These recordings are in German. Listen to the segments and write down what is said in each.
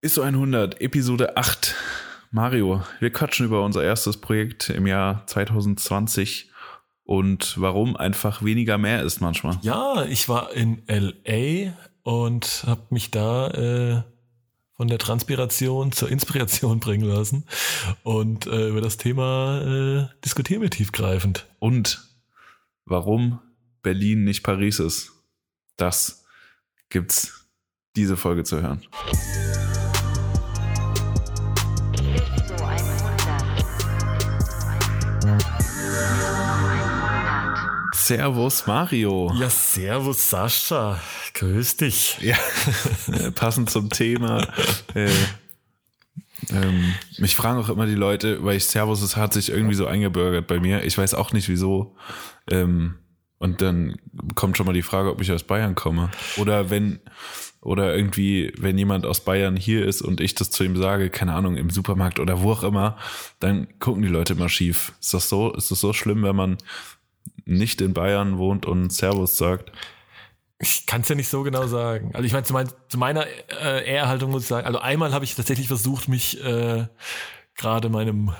ISO 100, Episode 8. Mario, wir quatschen über unser erstes Projekt im Jahr 2020 und warum einfach weniger mehr ist manchmal. Ja, ich war in LA und habe mich da äh, von der Transpiration zur Inspiration bringen lassen und äh, über das Thema äh, diskutieren wir tiefgreifend. Und warum Berlin nicht Paris ist, das gibt's diese Folge zu hören. Servus Mario. Ja, servus Sascha, grüß dich. Ja, äh, passend zum Thema. Äh, ähm, mich fragen auch immer die Leute, weil ich Servus, es hat sich irgendwie so eingebürgert bei mir. Ich weiß auch nicht wieso. Ähm, und dann kommt schon mal die Frage, ob ich aus Bayern komme. Oder wenn, oder irgendwie, wenn jemand aus Bayern hier ist und ich das zu ihm sage, keine Ahnung, im Supermarkt oder wo auch immer, dann gucken die Leute immer schief. Ist das so, ist das so schlimm, wenn man nicht in Bayern wohnt und Servus sagt? Ich kann es ja nicht so genau sagen. Also ich meine, zu, mein, zu meiner äh, Ehrhaltung muss ich sagen, also einmal habe ich tatsächlich versucht, mich äh, gerade meinem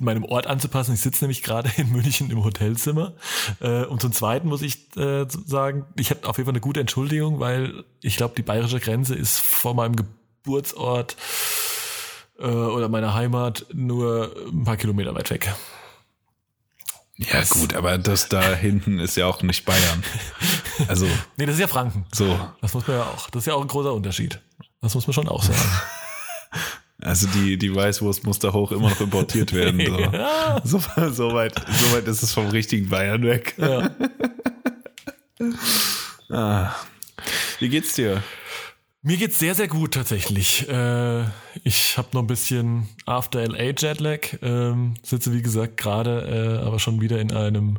meinem Ort anzupassen. Ich sitze nämlich gerade in München im Hotelzimmer. Äh, und zum Zweiten muss ich äh, sagen, ich habe auf jeden Fall eine gute Entschuldigung, weil ich glaube, die bayerische Grenze ist vor meinem Geburtsort äh, oder meiner Heimat nur ein paar Kilometer weit weg. Ja, gut, aber das da hinten ist ja auch nicht Bayern. Also, Nee, das ist ja Franken. so. Das muss man ja auch. Das ist ja auch ein großer Unterschied. Das muss man schon auch sagen. Also die, die Weißwurst muss da hoch immer noch importiert werden. So, Ja. so, so, weit, so weit ist es vom richtigen Bayern weg. ja. Ah. Wie geht's dir? Mir geht's sehr, sehr gut tatsächlich. Äh, ich habe noch ein bisschen After LA Jetlag. Ähm, sitze, wie gesagt, gerade äh, aber schon wieder in einem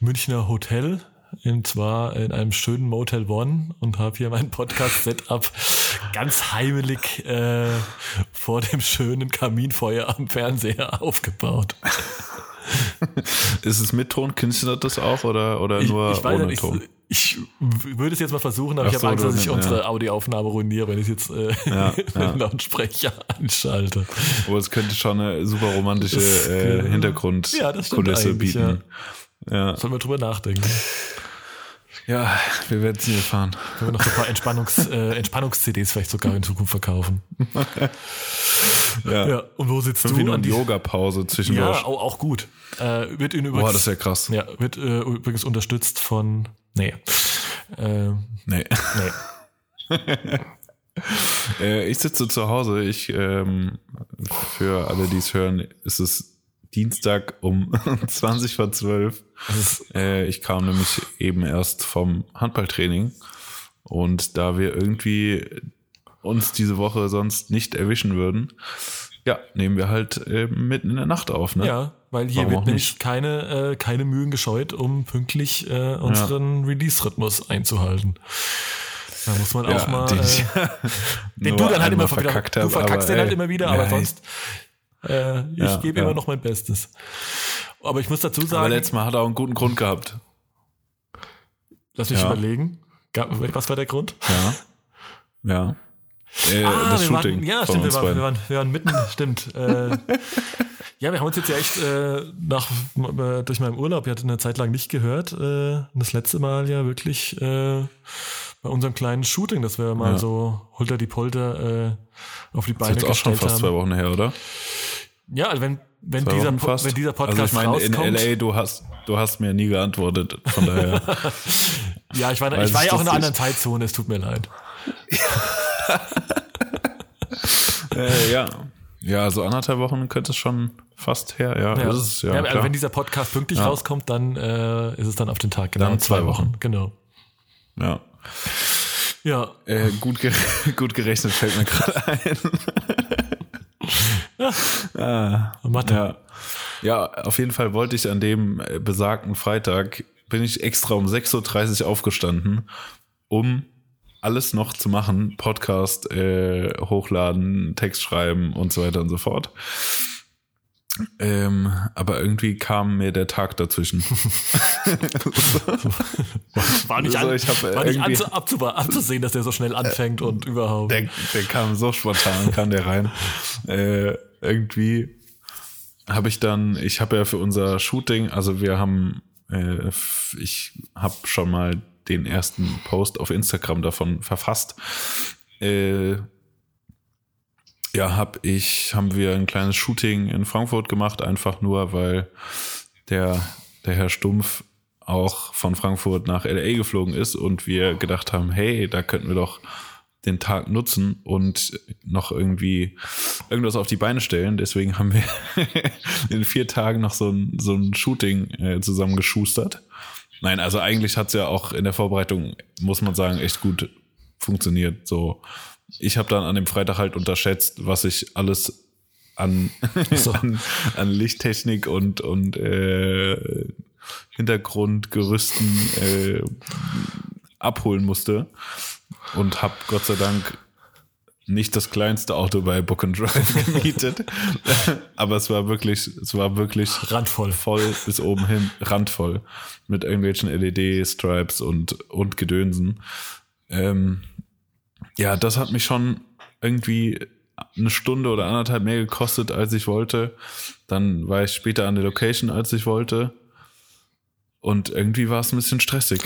Münchner Hotel. Und zwar in einem schönen Motel One und habe hier mein Podcast-Setup ganz heimelig äh, vor dem schönen Kaminfeuer am Fernseher aufgebaut. Ist es mit Ton? Du das auch oder, oder Ich, nur ich weiß ohne Ton? ich würde es jetzt mal versuchen, aber Ach ich so, habe Angst, du- dass ich ja. unsere Audioaufnahme ruiniere, wenn ich jetzt äh, Ja, ja. den Lautsprecher anschalte. Aber es könnte schon eine super romantische äh, ja, das Hintergrundkulisse bieten. Ja. Sollen wir drüber nachdenken? ja, wir werden es nie erfahren. Können wir noch so ein paar Entspannungs, äh, Entspannungs-CDs vielleicht sogar in Zukunft verkaufen? Ja. Ja, und wo sitzt Fünf du? Minuten Yoga-Pause zwischendurch. ja, auch, auch gut. Äh, wird in übrigens, Boah, das ist ja krass. ja, wird äh, übrigens unterstützt von, nee, äh, Nee. nee. Äh, ich sitze zu Hause. Ich, ähm, für alle, die es hören, ist es Dienstag um 20 vor 12. Das ist, Äh, ich kam nämlich eben erst vom Handballtraining. Und da wir irgendwie uns diese Woche sonst nicht erwischen würden, ja, nehmen wir halt äh, mitten in der Nacht auf. Ne? ja, weil hier Warum wird nämlich nicht? keine, äh, keine Mühen gescheut, um pünktlich äh, unseren Release-Rhythmus einzuhalten. Da muss man auch mal, den, äh, den nur du dann halt immer wieder, verkackt du hab, verkackst aber, den halt immer wieder, aber ja, sonst, äh, ich Ja, gebe ja. immer noch mein Bestes. Aber ich muss dazu Aber sagen, letztes Mal hat er auch einen guten Grund gehabt. lass mich Ja. überlegen, was war der Grund? Ja. Ja. Äh, Ah, das Shooting waren, ja, stimmt, wir waren, wir, waren, wir waren mitten, stimmt. Äh, ja, wir haben uns jetzt ja echt äh, nach, äh, durch meinen Urlaub, ich hatte eine Zeit lang nicht gehört, äh, und das letzte Mal ja wirklich äh, bei unserem kleinen Shooting, dass wir mal Ja. so holter die Polter auf die Das Beine ist jetzt auch schon gestellt fast zwei haben. Wochen her, oder? Ja, also wenn, wenn, Zwei dieser, Po- wenn dieser Podcast also ich meine, in rauskommt. LA, du hast, du hast mir nie geantwortet. Von daher. ja, ich war, Weiß ich war ja auch das in einer anderen Zeitzone, es tut mir leid. äh, ja. Ja, so anderthalb Wochen könnte es schon fast her. Ja, Ja, ist ja, ja, also klar. wenn dieser Podcast pünktlich Ja. rauskommt, dann äh, ist es dann auf den Tag genau. Dann zwei Wochen. Genau. ja. Ja, Äh, gut, ge gut gerechnet fällt mir gerade ein. ah, Mathe. ja. ja, auf jeden Fall wollte ich an dem äh, besagten Freitag, bin ich extra um 6.30 Uhr aufgestanden, um alles noch zu machen, Podcast äh, hochladen, Text schreiben und so weiter und so fort. Ähm, aber irgendwie kam mir der Tag dazwischen. War nicht, Also an, äh, war nicht anzu, abzu, abzusehen, dass der so schnell anfängt und überhaupt. Der, der kam so spontan, kam der rein. Äh, irgendwie habe ich dann, ich habe ja für unser Shooting, also wir haben, äh, ich habe schon mal den ersten Post auf Instagram davon verfasst. Äh, ja, hab ich, haben wir ein kleines Shooting in Frankfurt gemacht, einfach nur, weil der, der Herr Stumpf auch von Frankfurt nach LA geflogen ist und wir gedacht haben, hey, da könnten wir doch den Tag nutzen und noch irgendwie irgendwas auf die Beine stellen. Deswegen haben wir in vier Tagen noch so ein, so ein Shooting äh, zusammengeschustert. Nein, also eigentlich hat's ja auch in der Vorbereitung, muss man sagen, echt gut funktioniert. So, ich habe dann an dem Freitag halt unterschätzt, was ich alles an, So. an, an Lichttechnik und, und äh, Hintergrundgerüsten äh, abholen musste und habe Gott sei Dank nicht das kleinste Auto bei Book and Drive gemietet, aber es war wirklich, es war wirklich Randvoll. voll bis oben hin, randvoll mit irgendwelchen LED-Stripes und und Gedönsen. Ähm, ja, das hat mich schon irgendwie eine Stunde oder anderthalb mehr gekostet, als ich wollte. Dann war ich später an der Location, als ich wollte. Und irgendwie war es ein bisschen stressig.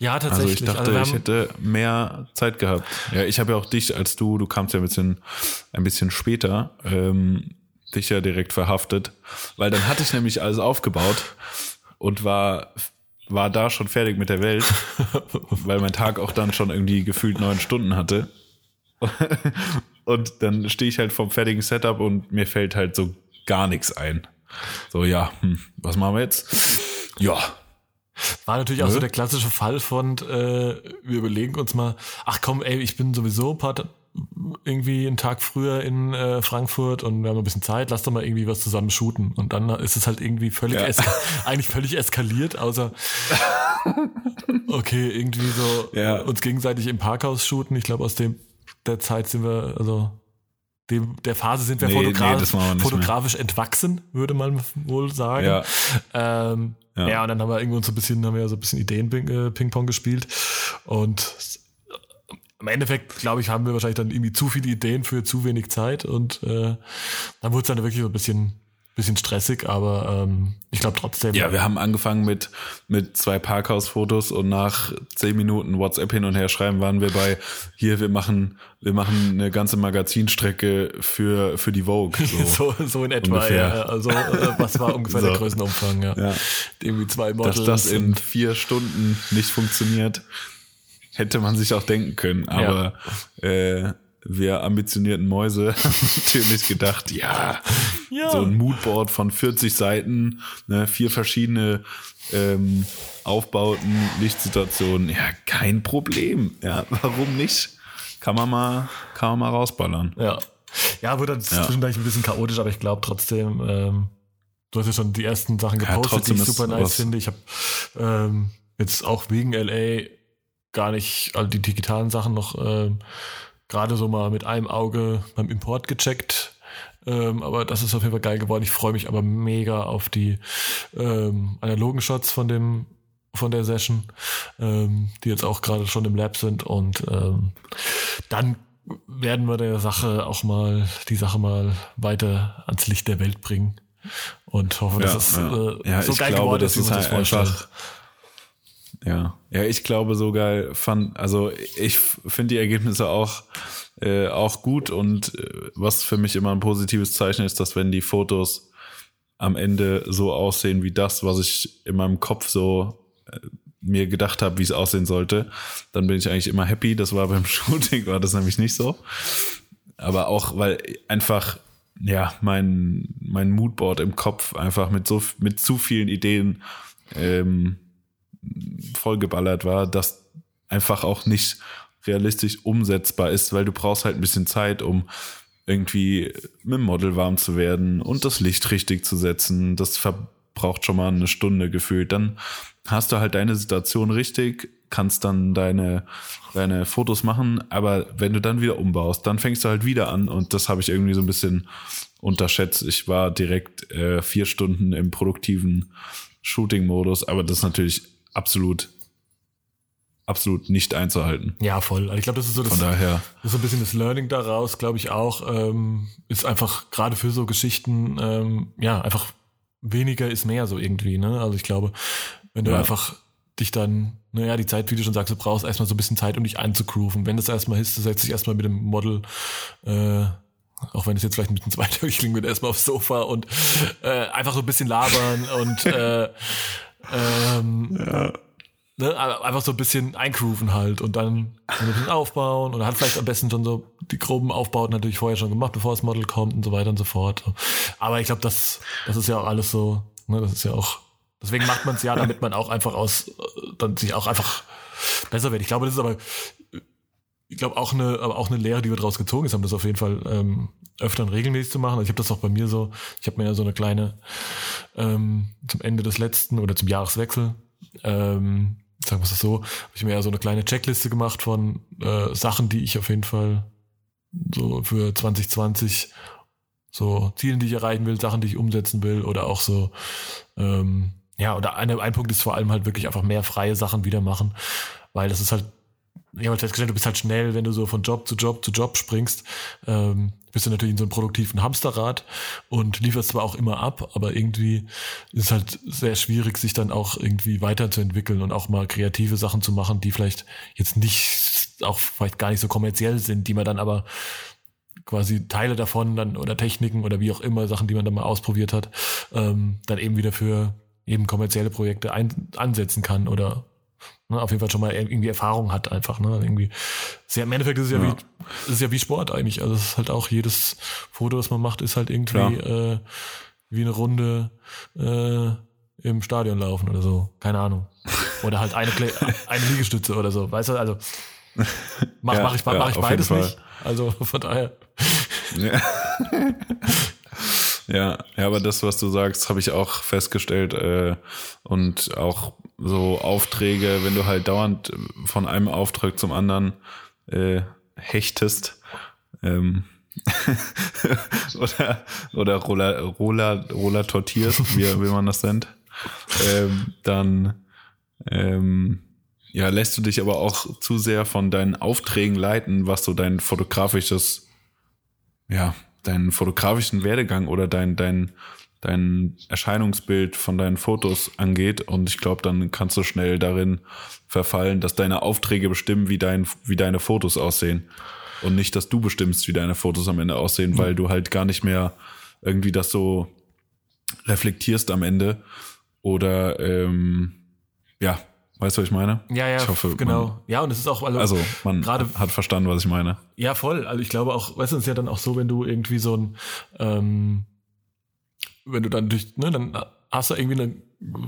Ja, Also tatsächlich. ich dachte, wir ich hätte mehr Zeit gehabt. Ja, ich habe ja auch dich als du, du kamst ja ein bisschen, ein bisschen später, ähm, dich ja direkt verhaftet, weil dann hatte ich nämlich alles aufgebaut und war, war da schon fertig mit der Welt, weil mein Tag auch dann schon irgendwie gefühlt neun Stunden hatte. Und dann stehe ich halt vom fertigen Setup und mir fällt halt so gar nichts ein. So, ja, hm, was machen wir jetzt? Ja, War natürlich auch Nö. so der klassische Fall von, äh, wir überlegen uns mal, ach komm, ey, ich bin sowieso ein paar, irgendwie einen Tag früher in äh, Frankfurt und wir haben ein bisschen Zeit, lass doch mal irgendwie was zusammen shooten. Und dann ist es halt irgendwie völlig, Ja. eigentlich völlig eskaliert, außer, okay, irgendwie so Ja. uns gegenseitig im Parkhaus shooten. Ich glaube, aus dem der Zeit sind wir, also dem, der Phase sind wir Nee, nee, fotografisch, machen wir fotografisch entwachsen, würde man wohl sagen. Ja. Ähm, ja. Ja. und dann haben wir irgendwo so ein bisschen, haben wir so ein bisschen Ideen äh, Ping-Pong gespielt. Und im Endeffekt, glaube ich, haben wir wahrscheinlich dann irgendwie zu viele Ideen für zu wenig Zeit und äh, dann wurde es dann wirklich so ein bisschen, bisschen stressig, aber ähm, ich glaube trotzdem. Ja, wir haben angefangen mit, mit zwei Parkhausfotos und nach zehn Minuten WhatsApp hin und her schreiben waren wir bei, hier, wir machen, wir machen eine ganze Magazinstrecke für, für die Vogue. So. so, so in etwa, Ungefähr. ja. Also äh, was war ungefähr So. der Größenumfang, ja. Ja. Irgendwie zwei Models. Dass das in vier Stunden nicht funktioniert, hätte man sich auch denken können. Aber äh, wir ambitionierten Mäuse haben natürlich gedacht, ja, Ja. so ein Moodboard von 40 Seiten, ne, vier verschiedene ähm, Aufbauten, Lichtsituationen, ja, kein Problem. Ja, warum nicht? Kann man mal, kann man mal rausballern. Ja. Ja, wurde dann zwischendurch ein bisschen chaotisch, aber ich glaube trotzdem, ähm, du hast ja schon die ersten Sachen Ja, gepostet, trotzdem die ich super nice finde. Ich habe ähm, jetzt auch wegen LA gar nicht all die digitalen Sachen noch ähm, gerade so mal mit einem Auge beim Import gecheckt. Ähm, aber das ist auf jeden Fall geil geworden. Ich freue mich aber mega auf die ähm, analogen Shots von dem von der Session, ähm, die jetzt auch gerade schon im Lab sind und ähm, dann werden wir der Sache auch mal die Sache mal weiter ans Licht der Welt bringen und hoffe, dass es ja. äh, ja, so geil glaube, geworden das ist, wie ist halt sich vorstellt. Ja, ja, ich glaube sogar fand, also ich finde die Ergebnisse auch äh, auch gut und äh, was für mich immer ein positives Zeichen ist, dass wenn die Fotos am Ende so aussehen wie das, was ich in meinem Kopf so äh, mir gedacht habe, wie es aussehen sollte, dann bin ich eigentlich immer happy. Das war beim Shooting war das nämlich nicht so, aber auch weil einfach ja mein mein Moodboard im Kopf einfach mit so mit zu vielen Ideen ähm, vollgeballert war, dass einfach auch nicht realistisch umsetzbar ist, weil du brauchst halt ein bisschen Zeit, um irgendwie mit dem Model warm zu werden und das Licht richtig zu setzen. Das verbraucht schon mal eine Stunde gefühlt. Dann hast du halt deine Situation richtig, kannst dann deine, deine Fotos machen, aber wenn du dann wieder umbaust, dann fängst du halt wieder an und das habe ich irgendwie so ein bisschen unterschätzt. Ich war direkt äh, vier Stunden im produktiven Shooting-Modus, aber das ist natürlich absolut, absolut nicht einzuhalten. Ja, voll. Also ich glaube, das ist so das, Von daher, das ist so ein bisschen das Learning daraus, glaube ich auch, ähm, ist einfach gerade für so Geschichten, ähm, ja, einfach weniger ist mehr so irgendwie, ne? Also ich glaube, wenn du Ja. einfach dich dann, naja, die Zeit, wie du schon sagst, du brauchst erstmal so ein bisschen Zeit, um dich einzugrooven. Wenn das erstmal ist, du setzt dich erstmal mit dem Model, äh, auch wenn es jetzt vielleicht ein bisschen zweideutig klingt, wird erstmal aufs Sofa und äh, einfach so ein bisschen labern und äh, ähm, ne, aber einfach so ein bisschen eingrooven halt und dann ein bisschen aufbauen oder hat vielleicht am besten schon so die groben Aufbauten natürlich vorher schon gemacht, bevor das Model kommt und so weiter und so fort. Aber ich glaube, das, das ist ja auch alles so, ne, das ist ja auch, deswegen macht man es ja, damit man auch einfach aus, äh, dann sich auch einfach besser wird. Ich glaube, das ist aber, ich glaube auch eine, aber auch eine Lehre, die wir daraus gezogen haben, das auf jeden Fall ähm, öfter und regelmäßig zu machen. Also ich habe das auch bei mir so, ich habe mir ja so eine kleine ähm, zum Ende des letzten oder zum Jahreswechsel, ähm, sagen wir es so, habe ich mir ja so eine kleine Checkliste gemacht von äh, Sachen, die ich auf jeden Fall so für 2020 so Zielen, die ich erreichen will, Sachen, die ich umsetzen will oder auch so ähm, ja, oder eine, ein Punkt ist vor allem halt wirklich einfach mehr freie Sachen wieder machen, weil das ist halt, ich habe halt festgestellt, du bist halt schnell, wenn du so von Job zu Job zu Job springst, ähm, bist du natürlich in so einem produktiven Hamsterrad und lieferst zwar auch immer ab, aber irgendwie ist es halt sehr schwierig, sich dann auch irgendwie weiterzuentwickeln und auch mal kreative Sachen zu machen, die vielleicht jetzt nicht, auch vielleicht gar nicht so kommerziell sind, die man dann aber quasi Teile davon dann oder Techniken oder wie auch immer Sachen, die man dann mal ausprobiert hat, ähm, dann eben wieder für eben kommerzielle Projekte ein, ansetzen kann oder ne, auf jeden Fall schon mal irgendwie Erfahrung hat einfach. Ne, irgendwie sehr, Im Endeffekt ist es ja, Ja. Wie, ist ja wie Sport eigentlich. Also es ist halt auch jedes Foto, das man macht, ist halt irgendwie äh, wie eine Runde äh, im Stadion laufen oder so. Keine Ahnung. Oder halt eine, eine Liegestütze oder so. Weißt du, also mach, Ja, mach ich, ja, mach ich beides nicht. Also von daher. Ja. ja, ja, aber das, was du sagst, habe ich auch festgestellt. Äh, und auch so Aufträge, wenn du halt dauernd von einem Auftrag zum anderen äh, hechtest, ähm, oder, oder Roller, Roller, Roller tortierst, wie, wie man das nennt, ähm, dann ähm, ja, lässt du dich aber auch zu sehr von deinen Aufträgen leiten, was so dein fotografisches ja, deinen fotografischen Werdegang oder dein, dein, dein Erscheinungsbild von deinen Fotos angeht. Und ich glaube, dann kannst du schnell darin verfallen, dass deine Aufträge bestimmen, wie, dein, wie deine Fotos aussehen. Und nicht, dass du bestimmst, wie deine Fotos am Ende aussehen, weil du halt gar nicht mehr irgendwie das so reflektierst am Ende. Oder ähm, ja, weißt du, was ich meine? Ja, ja, ich hoffe, genau. Man, ja, und es ist auch, also, also man Gerade- hat verstanden, was ich meine. Ja, voll. Also ich glaube auch, weißt du, es ist ja dann auch so, wenn du irgendwie so ein, ähm, wenn du dann durch, ne, dann hast du irgendwie eine,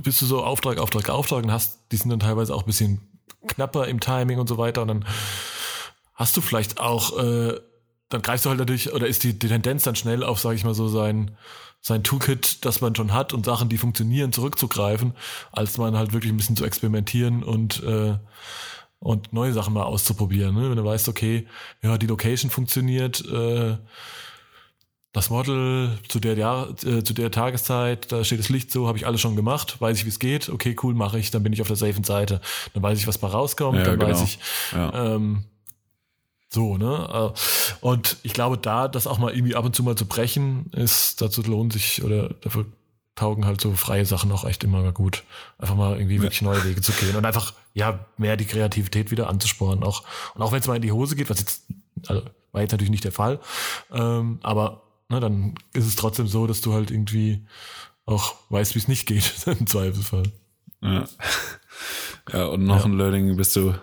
bist du so Auftrag, Auftrag, Auftrag und hast, die sind dann teilweise auch ein bisschen knapper im Timing und so weiter und dann hast du vielleicht auch, äh, dann greifst du halt natürlich, oder ist die, die Tendenz dann schnell auf, sage ich mal so, sein, sein Toolkit, das man schon hat und Sachen, die funktionieren, zurückzugreifen, als man halt wirklich ein bisschen zu experimentieren und äh, und neue Sachen mal auszuprobieren. Ne? Wenn du weißt, okay, ja, die Location funktioniert, äh, das Model zu der, Jahr, äh, zu der Tageszeit, da steht das Licht so, habe ich alles schon gemacht, weiß ich, wie es geht, okay, cool, mache ich, dann bin ich auf der safen Seite. Dann weiß ich, was bei rauskommt, Ja, dann genau. weiß ich, Ja. ähm, so, ne? Äh, Und ich glaube, da das auch mal irgendwie ab und zu mal zu brechen, ist, dazu lohnt sich oder dafür taugen halt so freie Sachen auch echt immer gut. Einfach mal irgendwie wirklich neue Wege zu gehen und einfach, ja, mehr die Kreativität wieder anzusporen. Auch, und auch wenn es mal in die Hose geht, was jetzt, also war jetzt natürlich nicht der Fall, ähm, aber ne, dann ist es trotzdem so, dass du halt irgendwie auch weißt, wie es nicht geht, im Zweifelsfall. Ja. ja, und noch ein Learning, bist du,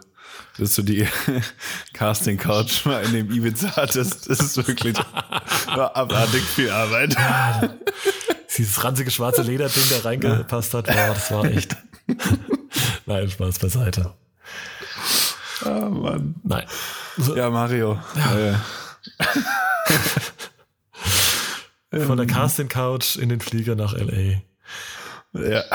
bist du die Casting Couch mal in dem Ibiza hattest. Das ist wirklich abartig viel Arbeit. Dieses ranzige schwarze Lederding da reingepasst hat, boah, das war echt. Nein, Spaß beiseite. Ah, Mann. Nein. So, Ja, Mario. Äh, Von der Casting Couch in den Flieger nach LA. ja.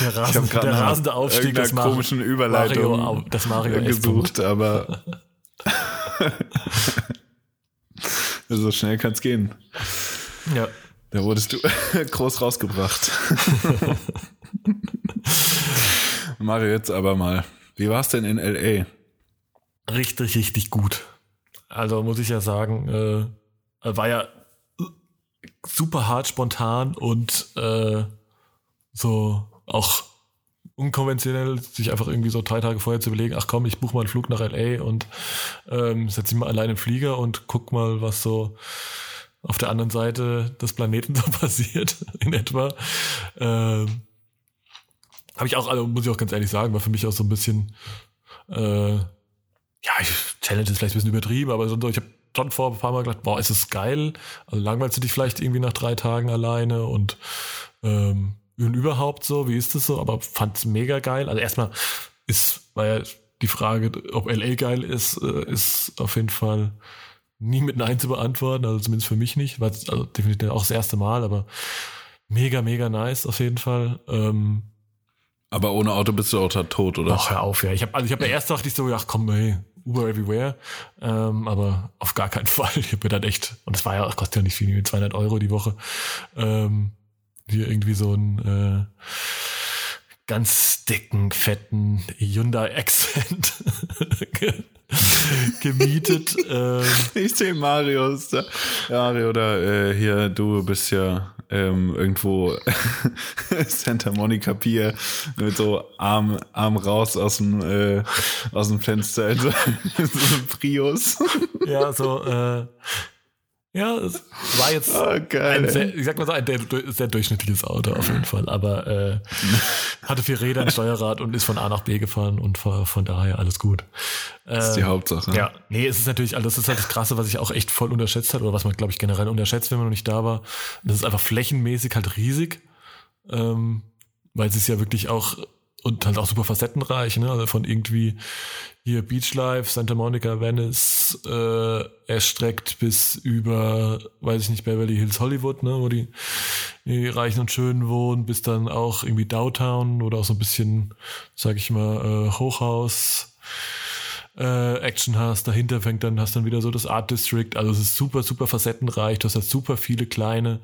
Der, Rasen, der rasende Aufstieg des Mar komischen Überleitung Mario, das Mario äh, gesucht, aber so schnell kann's gehen. Ja. Da wurdest du groß rausgebracht. Mario, jetzt aber mal. Wie war's denn in L.A.? Richtig, richtig gut. Also muss ich ja sagen, äh, war ja super hart spontan und äh, so auch unkonventionell, sich einfach irgendwie so drei Tage vorher zu überlegen, ach komm, ich buche mal einen Flug nach LA und ähm, setze mich mal allein im Flieger und guck mal, was so auf der anderen Seite des Planeten so passiert in etwa. Ähm, Habe ich auch, also muss ich auch ganz ehrlich sagen, war für mich auch so ein bisschen äh, ja, ich, Challenge ist vielleicht ein bisschen übertrieben, aber so, ich habe schon vor ein paar Mal gedacht, boah, ist es geil. Also langweilst du dich vielleicht irgendwie nach drei Tagen alleine und, ähm, und überhaupt so, wie ist das so? Aber fand's mega geil. Also erstmal ist, war ja die Frage, ob LA geil ist, äh, ist auf jeden Fall nie mit Nein zu beantworten, also zumindest für mich nicht. War also definitiv auch das erste Mal, aber mega, mega nice auf jeden Fall. Ähm, Aber ohne Auto bist du auch tot, oder? Ach, hör auf, ja. Ich habe also ich hab ja erst dachte ich so, ach komm, hey, Uber everywhere. Ähm, aber auf gar keinen Fall. Ich habe mir dann echt, und das war ja, kostet ja nicht viel, 200 Euro die Woche. Ähm, hier irgendwie so ein äh, ganz dicken, fetten Hyundai Accent gemietet. ähm, Ich sehe Mario. ist da. Mario, da äh, hier, du bist ja ähm, irgendwo Santa Monica Pier mit so Arm, Arm raus aus dem, äh, aus dem Fenster so, so einem Prius. ja, so, äh, ja, es war jetzt Oh, geil. ein sehr, ich sag mal so, ein sehr, durchschnittliches Auto auf jeden Fall, aber äh, hatte vier Räder, ein Steuerrad und ist von A nach B gefahren und von, von daher alles gut. Das ist die Äh, Hauptsache. ja, nee, es ist natürlich, also das ist halt das Krasse, was ich auch echt voll unterschätzt hat oder was man, glaube ich, generell unterschätzt, wenn man noch nicht da war. Das ist einfach flächenmäßig halt riesig, ähm, weil es ist ja wirklich auch und halt auch super facettenreich, ne? Also von irgendwie hier Beach Life, Santa Monica, Venice, äh, erstreckt bis über, weiß ich nicht, Beverly Hills, Hollywood, ne, wo die, die Reichen und Schönen wohnen, bis dann auch irgendwie Downtown oder auch so ein bisschen, sag ich mal, äh, Hochhaus, äh, Action hast. Dahinter fängt dann, hast dann wieder so das Art District. Also es ist super, super facettenreich. Du hast halt super viele kleine,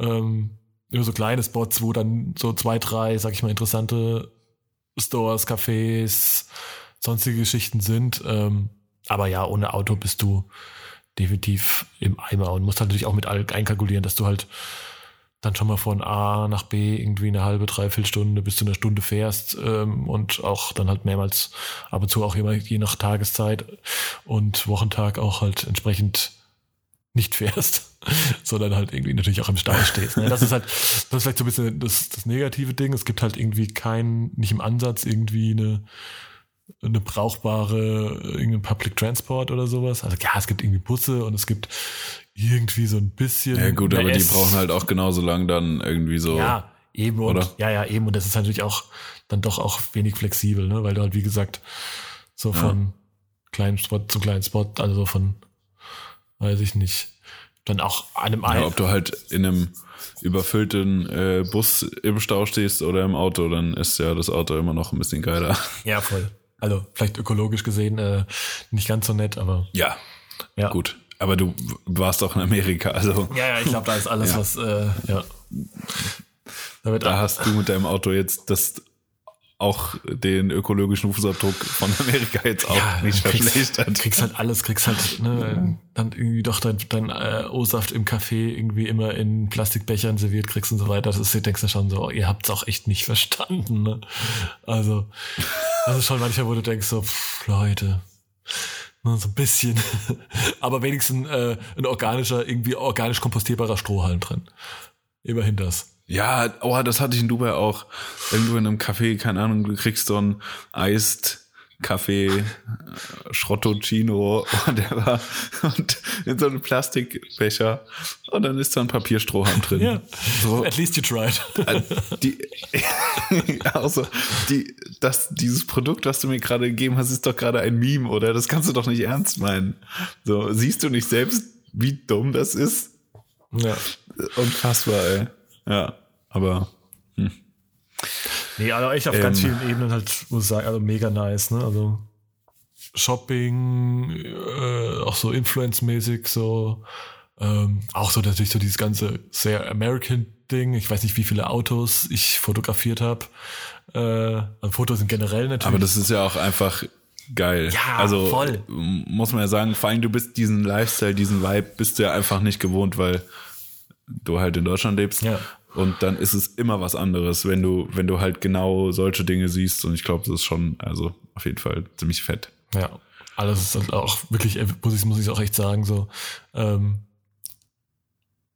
ähm, immer so kleine Spots, wo dann so zwei, drei, sag ich mal, interessante Stores, Cafés, sonstige Geschichten sind. Ähm, aber ja, ohne Auto bist du definitiv im Eimer und musst halt natürlich auch mit einkalkulieren, dass du halt dann schon mal von A nach B irgendwie eine halbe, dreiviertel Stunde bis zu einer Stunde fährst ähm, und auch dann halt mehrmals ab und zu auch immer je nach Tageszeit und Wochentag auch halt entsprechend nicht fährst, sondern halt irgendwie natürlich auch im Stau stehst. Ne? Das ist halt, das ist vielleicht so ein bisschen das, das negative Ding. Es gibt halt irgendwie kein, nicht im Ansatz irgendwie eine, eine brauchbare irgendein Public Transport oder sowas. Also ja, es gibt irgendwie Busse und es gibt irgendwie so ein bisschen. Ja gut, aber die S- brauchen halt auch genauso lang dann irgendwie so. ja, eben und Oder? ja, ja, eben. Und das ist natürlich auch dann doch auch wenig flexibel, ne? Weil du halt, wie gesagt, so von kleinem Spot zu kleinen Spot, also so von, weiß ich nicht, dann auch an einem Ja, ob du halt in einem überfüllten äh, Bus im Stau stehst oder im Auto, dann ist ja das Auto immer noch ein bisschen geiler. Ja, voll. Also vielleicht ökologisch gesehen äh, nicht ganz so nett, aber Ja, ja. gut. Aber du warst auch in Amerika, also Ja, ja, ich glaube, da ist alles, Ja. was, äh, ja. Da hast du mit deinem Auto jetzt das auch den ökologischen Fußabdruck von Amerika jetzt auch ja, nicht kriegst, verschlechtert. kriegst halt alles, kriegst halt ne, dann irgendwie doch dein, dein äh, O-Saft im Café irgendwie immer in Plastikbechern serviert kriegst und so weiter. Das ist, du denkst ja schon so, ihr habt's auch echt nicht verstanden. Ne? Also das ist schon manchmal, wo du denkst so, pff, Leute, ne, so ein bisschen, aber wenigstens äh, ein organischer, irgendwie organisch kompostierbarer Strohhalm drin. Immerhin das. Ja, oh, das hatte ich in Dubai auch. Irgendwo in einem Café, keine Ahnung, du kriegst so einen Eist Kaffee, äh, Schrottocino war und in so einem Plastikbecher und dann ist da ein Papierstrohhalm drin. Ja, So, at least you tried. äh, die, also, die, das, dieses Produkt, was du mir gerade gegeben hast, ist doch gerade ein Meme, oder? Das kannst du doch nicht ernst meinen. So, siehst du nicht selbst, wie dumm das ist? ja. Unfassbar, ey. Ja, aber Nee, also echt auf ganz Ähm. vielen Ebenen halt, muss ich sagen, also mega nice, ne? Also Shopping, äh, auch so Influence-mäßig, so, ähm, auch so natürlich so dieses ganze sehr American-Ding. Ich weiß nicht, wie viele Autos ich fotografiert habe. Äh, also Fotos sind generell natürlich. Aber das ist ja auch einfach geil. Ja, also voll. muss man ja sagen, vor allem du bist diesen Lifestyle, diesen Vibe bist du ja einfach nicht gewohnt, weil du halt in Deutschland lebst. Ja. Und dann ist es immer was anderes, wenn du, wenn du halt genau solche Dinge siehst. Und ich glaube, das ist schon, also auf jeden Fall ziemlich fett. Ja, das ist halt auch wirklich, äh, muss ich, muss auch echt sagen, so. Ähm,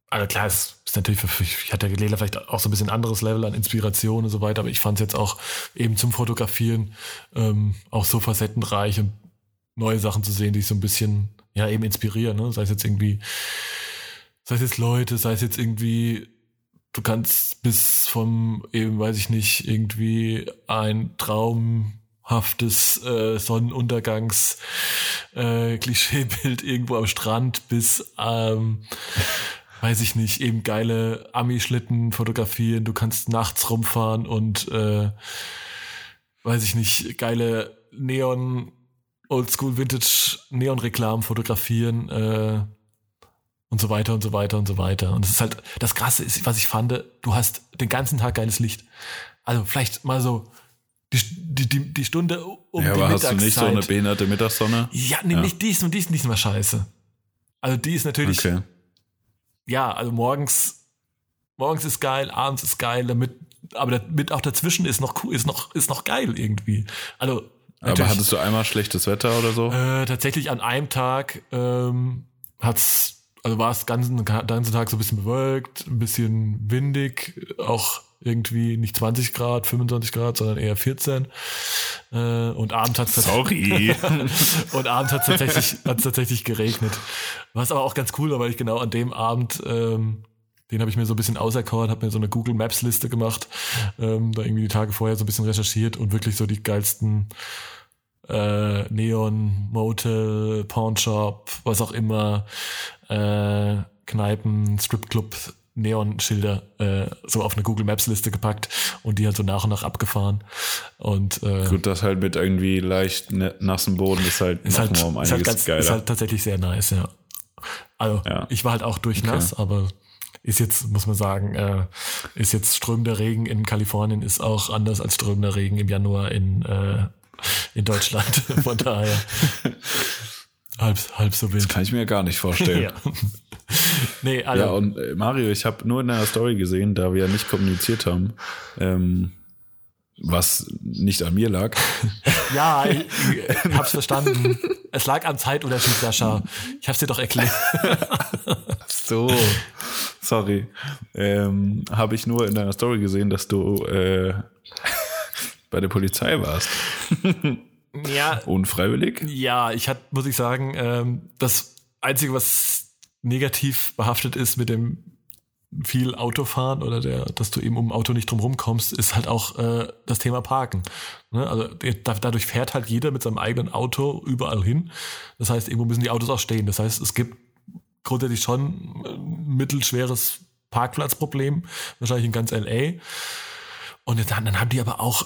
also klar, es ist natürlich, für, ich hatte ja Lele vielleicht auch so ein bisschen anderes Level an Inspiration und so weiter, aber ich fand es jetzt auch eben zum Fotografieren ähm, auch so facettenreich und neue Sachen zu sehen, die ich so ein bisschen, ja, eben inspirieren, ne? Sei es jetzt irgendwie, sei es jetzt Leute, sei es jetzt irgendwie, du kannst bis vom, eben, weiß ich nicht, irgendwie ein traumhaftes äh, Sonnenuntergangs äh, Klischeebild irgendwo am Strand bis ähm, weiß ich nicht, eben geile Ami-Schlitten fotografieren, du kannst nachts rumfahren und äh, weiß ich nicht, geile Neon Oldschool Vintage Neon Reklamen fotografieren. Äh, und so weiter und so weiter und so weiter. Und es ist halt, das Krasse ist, was ich fand, du hast den ganzen Tag geiles Licht. Also vielleicht mal so die, die, die, Stunde um ja, die aber hast du Mittagszeit. nicht so eine behinderte Mittagssonne? Ja, nee, Ja. nicht die ist und die ist nicht mal scheiße. Also die ist natürlich, Okay. ja, also morgens, morgens ist geil, abends ist geil, damit, aber damit auch dazwischen ist noch cool, ist noch, ist noch geil irgendwie. Also, Aber hattest du einmal schlechtes Wetter oder so? äh, tatsächlich an einem Tag ähm, hat's, also war es ganzen, den ganzen Tag so ein bisschen bewölkt, ein bisschen windig, auch irgendwie nicht 20 Grad, 25 Grad, sondern eher 14. Äh, und abends hat's Sorry. und abends hat es tatsächlich, hat's tatsächlich geregnet. Was aber auch ganz cool war, weil ich genau an dem Abend, ähm, den habe ich mir so ein bisschen auserkoren, habe mir so eine Google Maps Liste gemacht, ähm, da irgendwie die Tage vorher so ein bisschen recherchiert und wirklich so die geilsten äh, Neon, Motel, Pawnshop, was auch immer, äh, Kneipen, Stripclub, Neon-Schilder äh, so auf eine Google Maps Liste gepackt und die halt so nach und nach abgefahren. Und äh, Gut, das halt mit irgendwie leicht ne- nassem Boden ist halt ist halt, um ist halt, ganz, geiler. ist halt tatsächlich sehr nice, ja. Also, Ja. ich war halt auch durchnass, aber ist jetzt, muss man sagen, äh, ist jetzt strömender Regen in Kalifornien ist auch anders als strömender Regen im Januar in, äh, in Deutschland. Von daher halb, halb so wild. Kann ich mir gar nicht vorstellen. Ja. nee, also, Ja, und äh, Mario, ich habe nur in deiner Story gesehen, da wir ja nicht kommuniziert haben, ähm, was nicht an mir lag. ja, ich, ich hab's verstanden. Es lag am Zeitunterschied, Sascha. Ich hab's dir doch erklärt. So. Sorry. Ähm, habe ich nur in deiner Story gesehen, dass du äh, bei der Polizei warst. Ja, Unfreiwillig? Ja, ich hatte, muss ich sagen, ähm, das Einzige, was negativ behaftet ist mit dem viel Autofahren oder der, dass du eben um ein Auto nicht drum rumkommst, ist halt auch äh, das Thema Parken. Ne? Also da- dadurch fährt halt jeder mit seinem eigenen Auto überall hin. Das heißt, irgendwo müssen die Autos auch stehen. Das heißt, es gibt grundsätzlich schon ein mittelschweres Parkplatzproblem, wahrscheinlich in ganz LA. Und dann, dann haben die aber auch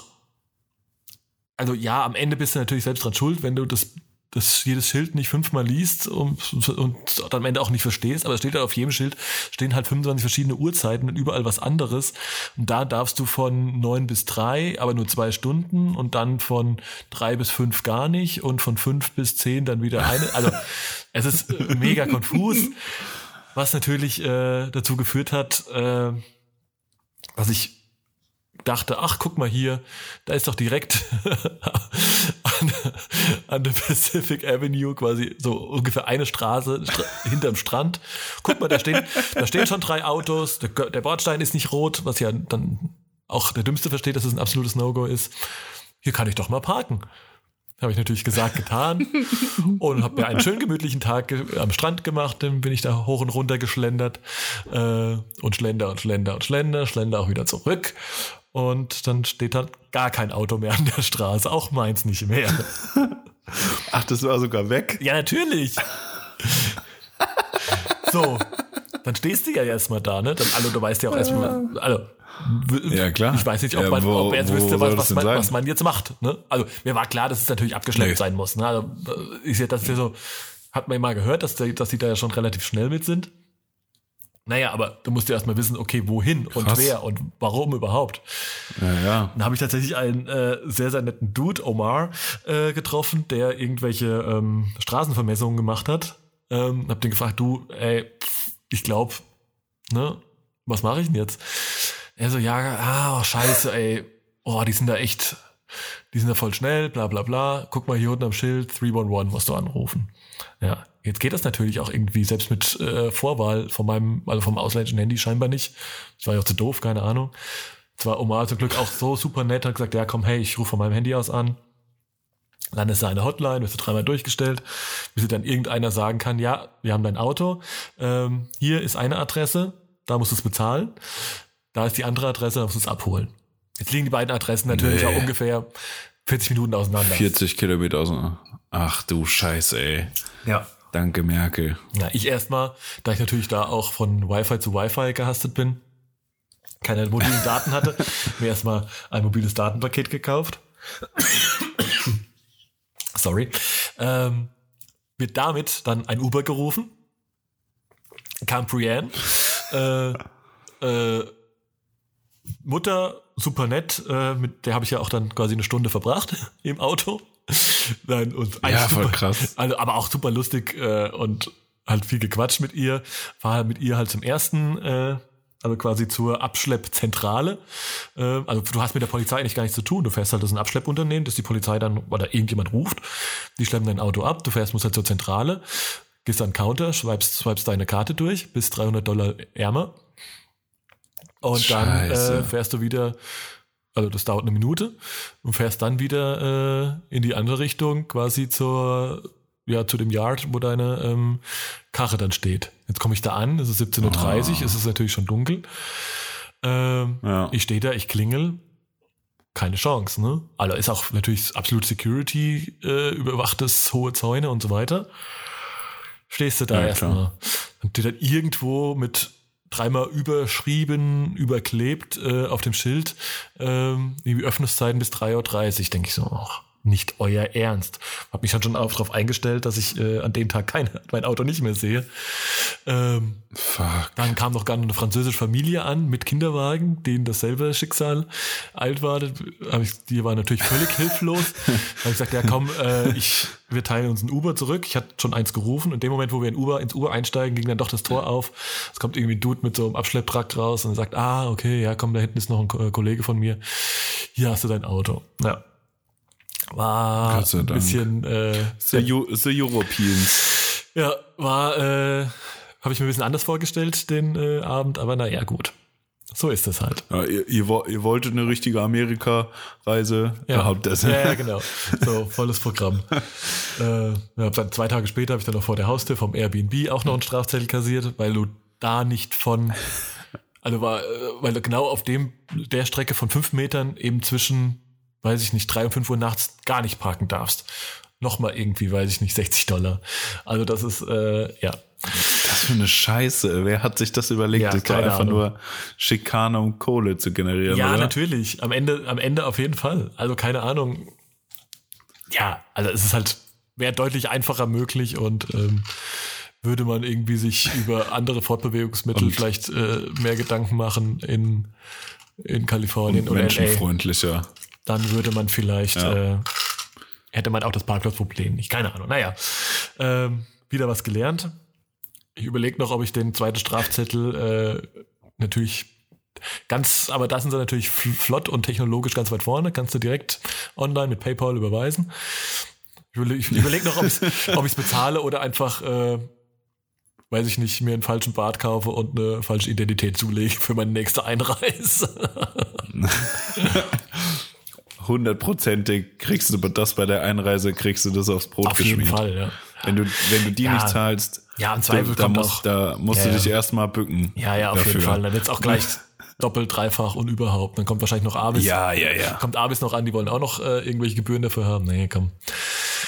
also ja, am Ende bist du natürlich selbst dran schuld, wenn du das, das jedes Schild nicht fünfmal liest und, und dann am Ende auch nicht verstehst, aber es steht halt auf jedem Schild stehen halt 25 verschiedene Uhrzeiten und überall was anderes. Und da darfst du von neun bis drei, aber nur zwei Stunden und dann von drei bis fünf gar nicht und von fünf bis zehn dann wieder eine. Also es ist mega konfus, was natürlich äh, dazu geführt hat, äh, was ich dachte, ach, guck mal hier, da ist doch direkt an, an der Pacific Avenue quasi so ungefähr eine Straße stra hinterm Strand. Guck mal, da stehen, da stehen schon drei Autos, der, der Bordstein ist nicht rot, was ja dann auch der Dümmste versteht, dass es ein absolutes No-Go ist. Hier kann ich doch mal parken. Habe ich natürlich gesagt, getan und habe mir einen schönen gemütlichen Tag am Strand gemacht. Dann bin ich da hoch und runter geschlendert äh, und schlender und schlender und schlender, schlender auch wieder zurück. Und dann steht da gar kein Auto mehr an der Straße, auch meins nicht mehr. Ach, das war sogar weg. Ja, natürlich. So, dann stehst du ja erstmal da, ne? Dann, also, du weißt ja auch erstmal, also, Ja, klar. Ich weiß nicht, ob, Ja, man, wo- ob er jetzt wüsste, was, was, man, was man jetzt macht. Ne? Also mir war klar, dass es natürlich abgeschleppt Nee. sein muss. Ne? Also, äh, ist ja, das ist ja so, hat man ja mal gehört, dass, die, dass die da ja schon relativ schnell mit sind. Naja, aber du musst ja erstmal wissen, okay, wohin und Krass. wer und warum überhaupt. Ja, ja. Dann habe ich tatsächlich einen äh, sehr, sehr netten Dude, Omar, äh, getroffen, der irgendwelche ähm, Straßenvermessungen gemacht hat. Ähm, hab den gefragt, du, ey, ich glaube, ne, was mache ich denn jetzt? Er so, ja, ah, scheiße, ey, oh, die sind da echt, die sind da voll schnell, bla bla bla. Guck mal hier unten am Schild, 311 musst du anrufen. Ja, jetzt geht das natürlich auch irgendwie, selbst mit äh, Vorwahl von meinem, also vom ausländischen Handy scheinbar nicht. Das war ja auch zu doof, keine Ahnung. Zwar Omar zum Glück auch so super nett, hat gesagt, ja komm, hey, ich rufe von meinem Handy aus an. Landest du eine Hotline, wirst du dreimal durchgestellt, bis dir dann irgendeiner sagen kann, ja, wir haben dein Auto, ähm, hier ist eine Adresse, da musst du es bezahlen, da ist die andere Adresse, da musst du es abholen. Jetzt liegen die beiden Adressen natürlich Nee. auch ungefähr 40 Minuten auseinander. 40 Kilometer aus. Ach du Scheiße, ey. Ja. Danke, Merkel. Ja, ich erstmal, da ich natürlich da auch von Wi-Fi zu Wi-Fi gehastet bin, keine mobilen Daten hatte, mir erstmal ein mobiles Datenpaket gekauft. Sorry. Ähm, wird damit dann ein Uber gerufen. Kam Brienne. Äh, äh, Mutter, super nett, äh, mit der habe ich ja auch dann quasi eine Stunde verbracht im Auto. Nein, und Ja, voll super- krass. Also, aber auch super lustig äh, und halt viel gequatscht mit ihr. War halt mit ihr halt zum ersten, äh, also quasi zur Abschleppzentrale. Äh, also du hast mit der Polizei eigentlich gar nichts zu tun. Du fährst halt das ist ein Abschleppunternehmen, das die Polizei dann oder irgendjemand ruft. Die schleppen dein Auto ab. Du fährst musst halt zur Zentrale, gehst an den Counter, swipest, swipest deine Karte durch, bis 300 Dollar ärmer. Und dann Scheiße. äh, fährst du wieder, also das dauert eine Minute, und fährst dann wieder äh, in die andere Richtung, quasi zur, ja, zu dem Yard, wo deine ähm, Karre dann steht. Jetzt komme ich da an, es ist 17.30 Uhr, es ist natürlich schon dunkel. Ähm, Ja. Ich stehe da, ich klingel, keine Chance, ne? Also ist auch natürlich absolut Security, äh, überwachtes, hohe Zäune und so weiter. Stehst du da Ja, erstmal. Und dir dann irgendwo mit dreimal überschrieben, überklebt äh, auf dem Schild, ähm, irgendwie Öffnungszeiten bis 3.30 Uhr, denke ich so, ach, nicht euer Ernst. Hab mich dann schon auch darauf eingestellt, dass ich äh, an dem Tag kein, mein Auto nicht mehr sehe. Ähm, Fuck. dann kam noch gar eine französische Familie an mit Kinderwagen, denen dasselbe Schicksal alt war. Hab ich, die waren natürlich völlig hilflos. Da habe ich gesagt, ja komm, äh, ich, wir teilen uns ein Uber zurück. Ich hatte schon eins gerufen. Und in dem Moment, wo wir in Uber, ins Uber einsteigen, ging dann doch das Tor auf. Es kommt irgendwie ein Dude mit so einem Abschlepptrakt raus und sagt, ah, okay, ja komm, da hinten ist noch ein äh, Kollege von mir. Hier hast du dein Auto. Ja. War ein bisschen äh, The, the Europeans. ja, war, äh, habe ich mir ein bisschen anders vorgestellt, den äh, Abend, aber naja, gut. So ist es halt. Ja, ihr, ihr, wo- ihr wolltet eine richtige Amerika-Reise. Ja, Habt das. ja, ja, genau. So, volles Programm. äh, ja, dann zwei Tage später habe ich dann noch vor der Haustür vom Airbnb auch noch einen Strafzettel kassiert, weil du da nicht von, also war, äh, weil du genau auf dem, der Strecke von fünf Metern eben zwischen, weiß ich nicht, drei und fünf Uhr nachts gar nicht parken darfst. Nochmal irgendwie, weiß ich nicht, 60 Dollar. Also das ist, äh, ja, Das für eine Scheiße. Wer hat sich das überlegt? Ja, das war einfach Ahnung. nur Schikane, um Kohle zu generieren. Ja, oder? natürlich. Am Ende, am Ende auf jeden Fall. Also keine Ahnung. Ja, also es ist halt, wäre deutlich einfacher möglich und ähm, würde man irgendwie sich über andere Fortbewegungsmittel Und- vielleicht äh, mehr Gedanken machen in, in Kalifornien Und oder LA, menschenfreundlicher. Dann würde man vielleicht, Ja. äh, hätte man auch das Parkplatzproblem nicht. Keine Ahnung. Naja, ähm, wieder was gelernt. Ich überlege noch, ob ich den zweiten Strafzettel äh, natürlich ganz, aber da sind sie natürlich fl- flott und technologisch ganz weit vorne. Kannst du direkt online mit PayPal überweisen. Ich überlege noch, ob ich es bezahle oder einfach, äh, weiß ich nicht, mir einen falschen Bart kaufe und eine falsche Identität zulege für meine nächste Einreise. Hundertprozentig kriegst du das bei der Einreise, kriegst du das aufs Brot Auf jeden geschmiert. Fall, ja. Wenn du, wenn du die Ja. nicht zahlst, Ja, im da, Zweifel da kommt musst, auch- da musst Ja, du dich erstmal bücken. Ja, ja, auf jeden dafür. Fall. Dann wird's auch gleich doppelt, dreifach und überhaupt. Dann kommt wahrscheinlich noch Abis. Ja, ja, ja. Kommt Abis noch an, die wollen auch noch äh, irgendwelche Gebühren dafür haben. Nee, komm.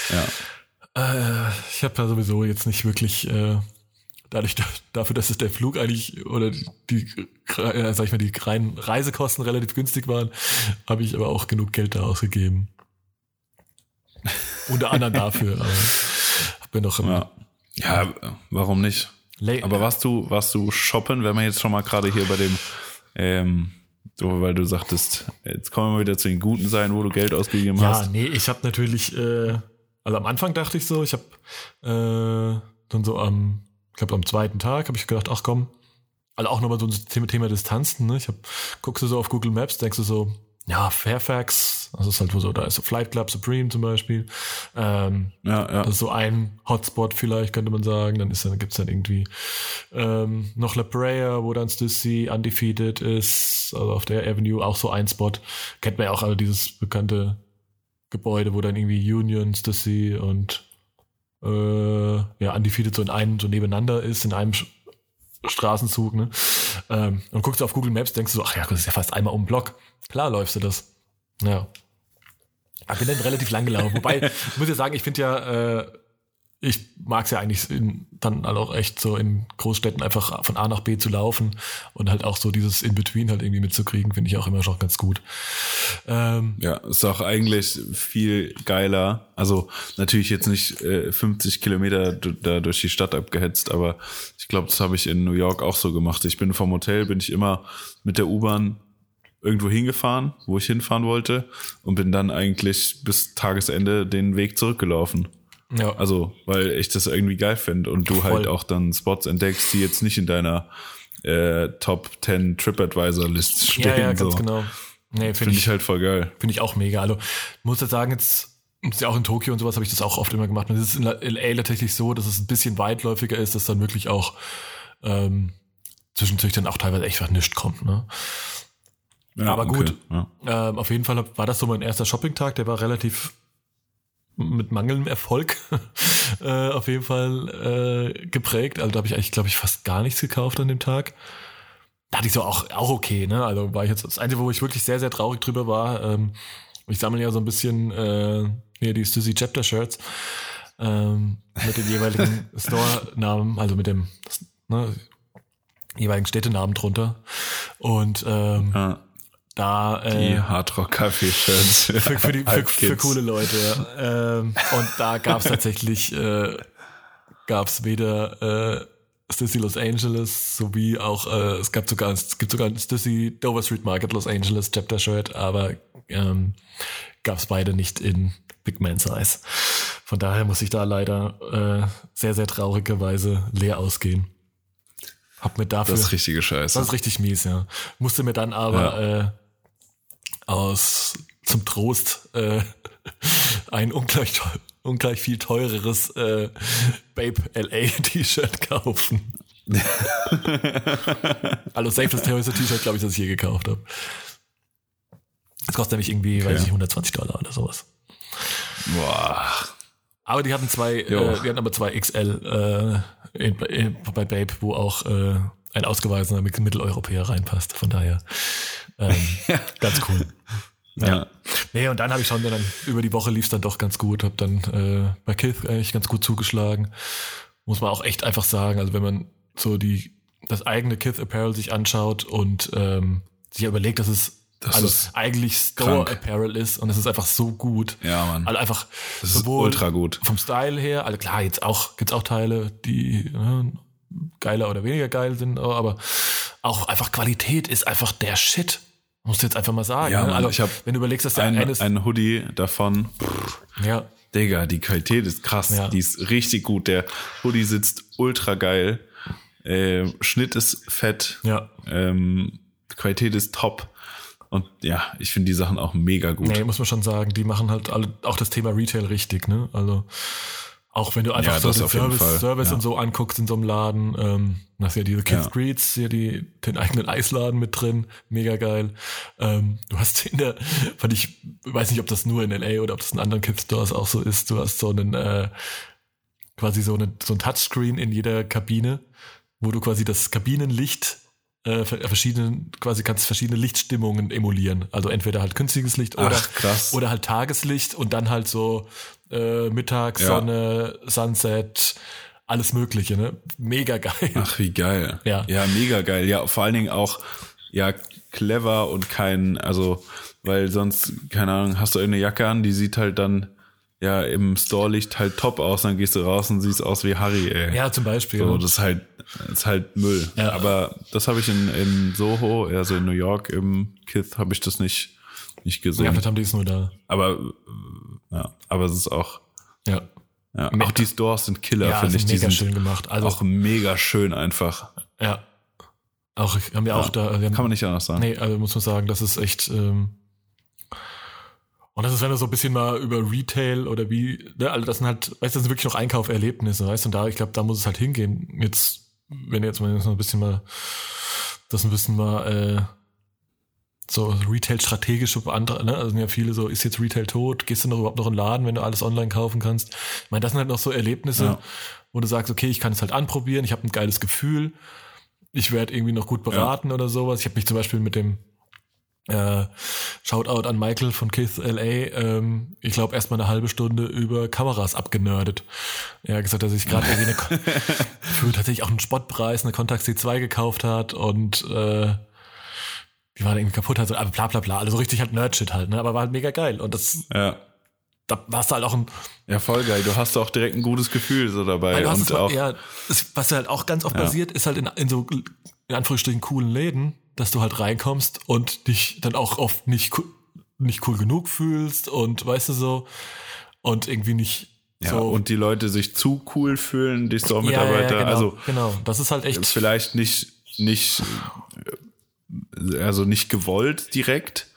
ja. Äh, ich habe ja sowieso jetzt nicht wirklich äh, dadurch, dafür, dass es der Flug eigentlich oder die, äh, sag ich mal, die reinen Reisekosten relativ günstig waren, habe ich aber auch genug Geld da ausgegeben. Unter anderem dafür. Aber hab mir noch Ja. ja, warum nicht? Lay- Aber warst du, warst du shoppen, wenn man jetzt schon mal gerade hier bei dem, ähm, weil du sagtest, jetzt kommen wir wieder zu den Guten sein, wo du Geld ausgegeben Ja, hast. nee, ich habe natürlich, äh, also am Anfang dachte ich so, ich habe äh, dann so am, ich glaube am zweiten Tag habe ich gedacht, ach komm, also auch nochmal so ein Thema, Thema Distanzen, ne? Ich hab, guckst du so auf Google Maps, denkst du so, ja, Fairfax, also ist halt wo so, da ist so Flight Club Supreme zum Beispiel. Ähm, Ja, ja. das ist so ein Hotspot vielleicht, könnte man sagen. Dann ist dann, gibt's dann irgendwie ähm, noch La Brea, wo dann Stussy undefeated ist, also auf der Avenue auch so ein Spot. Kennt man ja auch alle dieses bekannte Gebäude, wo dann irgendwie Union, Stussy und äh, ja, undefeated so in einem, so nebeneinander ist, in einem Sch- Straßenzug, ne? Ähm, und guckst du auf Google Maps, denkst du so, ach ja, das ist ja fast einmal um den Block. Klar läufst du das. Ja. Ich bin dann relativ lang gelaufen. Wobei, ich muss ja sagen, ich finde ja, äh, ich mag es ja eigentlich in, dann halt auch echt so in Großstädten einfach von A nach B zu laufen und halt auch so dieses In-Between halt irgendwie mitzukriegen, finde ich auch immer schon ganz gut. Ähm, Ja, ist auch eigentlich viel geiler. Also natürlich jetzt nicht äh, 50 Kilometer da durch die Stadt abgehetzt, aber ich glaube, das habe ich in New York auch so gemacht. Ich bin vom Hotel, bin ich immer mit der U-Bahn irgendwo hingefahren, wo ich hinfahren wollte und bin dann eigentlich bis Tagesende den Weg zurückgelaufen. Ja, Also, weil ich das irgendwie geil finde und du Voll. halt auch dann Spots entdeckst, die jetzt nicht in deiner äh, Top 10 TripAdvisor-List stehen. ja, ja, ganz so. genau. Nee, finde Finde ich, ich halt voll geil. Finde ich auch mega. Also muss jetzt sagen, jetzt ist ja auch in Tokio und sowas habe ich das auch oft immer gemacht. Und es ist in LA tatsächlich so, dass es ein bisschen weitläufiger ist, dass dann wirklich auch ähm, zwischendurch dann auch teilweise echt was nichts kommt. Ne? Ja, Aber gut. Ja. Ähm, auf jeden Fall war das so mein erster Shopping-Tag. Der war relativ mit mangelndem Erfolg äh, auf jeden Fall äh, geprägt. Also da habe ich eigentlich, glaube ich, fast gar nichts gekauft an dem Tag. Da hatte ich so auch, auch okay, ne? Also war ich jetzt das Einzige, wo ich wirklich sehr, sehr traurig drüber war. Ähm, ich sammle ja so ein bisschen äh, hier die Stussy Chapter Shirts ähm, mit den jeweiligen Store-Namen, also mit dem ne, jeweiligen Städtenamen drunter. Und ähm, Ja, da die äh, Hardrock-Kaffee-Shirts. für, für, die, für, für coole Leute. Ja. Ähm, und da gab es tatsächlich äh, gab es weder äh, Stussy Los Angeles sowie auch äh, es gab sogar es gibt sogar ein Stussy Dover Street Market Los Angeles Chapter Shirt, aber ähm, gab es beide nicht in Big Man Size. Von daher muss ich da leider äh, sehr sehr traurigerweise leer ausgehen. Hab mir dafür Das ist richtige Scheiße. das ist richtig mies, ja. Musste mir dann aber äh, aus zum Trost äh, ein ungleich, ungleich viel teureres äh, Babe LA T-Shirt kaufen. also safe das teuerste T-Shirt, glaube ich, das ich je gekauft habe. Das kostet nämlich irgendwie, weiß ich, 120 Dollar oder sowas. Boah. Aber die hatten zwei, äh, die hatten aber zwei XL äh, in, in, bei Babe, wo auch äh, ein ausgewiesener Mit- Mitteleuropäer reinpasst. Von daher ähm, ganz cool. Ja. Nee, und dann habe ich schon dann über die Woche lief es dann doch ganz gut, habe dann äh, bei Kith eigentlich ganz gut zugeschlagen. Muss man auch echt einfach sagen. Also wenn man so die das eigene Kith Apparel sich anschaut und ähm, sich überlegt, dass es Das also ist eigentlich Store krank. Apparel ist und es ist einfach so gut. Ja, Mann. Also einfach Das ist ultra gut. vom Style her, also klar, jetzt auch, gibt's auch Teile, die äh, geiler oder weniger geil sind, aber auch einfach Qualität ist einfach der Shit. Musst du jetzt einfach mal sagen. Ja, ne? Also, ich hab wenn du überlegst, dass der Ein, eines, ein Hoodie davon. ja, Digga, die Qualität ist krass. Ja. Die ist richtig gut. Der Hoodie sitzt ultra geil. Ähm, Schnitt ist fett. ja, Ähm, Qualität ist top. Und ja, ich finde die Sachen auch mega gut. nee, muss man schon sagen, die machen halt alle, auch das Thema Retail richtig, ne? Also, auch wenn du einfach Ja, so den Service, Service ja. und so anguckst in so einem Laden, ähm, hast ja diese Kids Ja. Greets, hier die, den eigenen Eisladen mit drin, mega geil. Ähm, du hast in der, fand ich, weiß nicht, ob das nur in LA oder ob das in anderen Kids Stores auch so ist, du hast so einen, äh, quasi so, eine, so ein Touchscreen in jeder Kabine, wo du quasi das Kabinenlicht äh, ver- verschiedene, quasi kannst verschiedene Lichtstimmungen emulieren. Also entweder halt künstliches Licht oder, Ach, oder halt Tageslicht und dann halt so äh, Mittag, Ja. Sonne, Sunset, alles Mögliche, ne? Mega geil. Ach, wie geil. Ja. Ja, mega geil. Ja, vor allen Dingen auch, ja, clever und kein, also, weil sonst, keine Ahnung, hast du eine Jacke an, die sieht halt dann, ja, im Store-Licht halt top aus, dann gehst du raus und siehst aus wie Harry, ey. Ja, zum Beispiel. So, ja. das ist halt, das ist halt Müll. Ja. Aber das habe ich in, in Soho, also in New York, im Kith, habe ich das nicht, nicht gesehen. ja, vielleicht haben die es nur da. aber, ja, aber es ist auch, Ja. ja, auch die Stores sind Killer, Ja, finde ich. Die mega sind schön gemacht. Also, auch mega schön einfach. ja. Auch, haben wir auch da, Kann man nicht anders sagen. Nee, also muss man sagen, das ist echt. Ähm, und das ist, wenn du so ein bisschen mal über Retail oder wie, ne, also das sind halt, weißt du, das sind wirklich noch Einkauferlebnisse, weißt du, und da, ich glaube, da muss es halt hingehen. Jetzt, wenn jetzt mal so ein bisschen mal, das ein bisschen mal, äh, so Retail-strategische andere, ne? Also sind ja viele so, ist jetzt Retail tot? Gehst du noch überhaupt noch in den Laden, wenn du alles online kaufen kannst? Ich meine, das sind halt noch so Erlebnisse, Ja. wo du sagst, okay, ich kann es halt anprobieren, ich habe ein geiles Gefühl, ich werde irgendwie noch gut beraten oder sowas. Ich habe mich zum Beispiel mit dem äh, Shoutout an Michael von Kith LA, ähm, ich glaube erstmal eine halbe Stunde über Kameras abgenördet. Er hat gesagt, dass ich gerade irgendwie eine, für tatsächlich auch einen Spottpreis eine Contax C2 gekauft hat und äh, die war irgendwie kaputt, also aber bla bla bla, also richtig halt Nerdshit halt, ne? aber war halt mega geil und das, Ja. da warst du halt auch ein, Ja, voll geil. Du hast auch direkt ein gutes Gefühl so dabei. Und mal, auch, ja, was halt auch ganz oft Ja. passiert, ist halt in, in so in Anführungsstrichen coolen Läden, dass du halt reinkommst und dich dann auch oft nicht nicht cool genug fühlst und weißt du so und irgendwie nicht ja, so und die Leute sich zu cool fühlen, die Ja, Store-Mitarbeiter. ja, ja, genau, Also genau, das ist halt echt vielleicht nicht, nicht, also nicht gewollt direkt,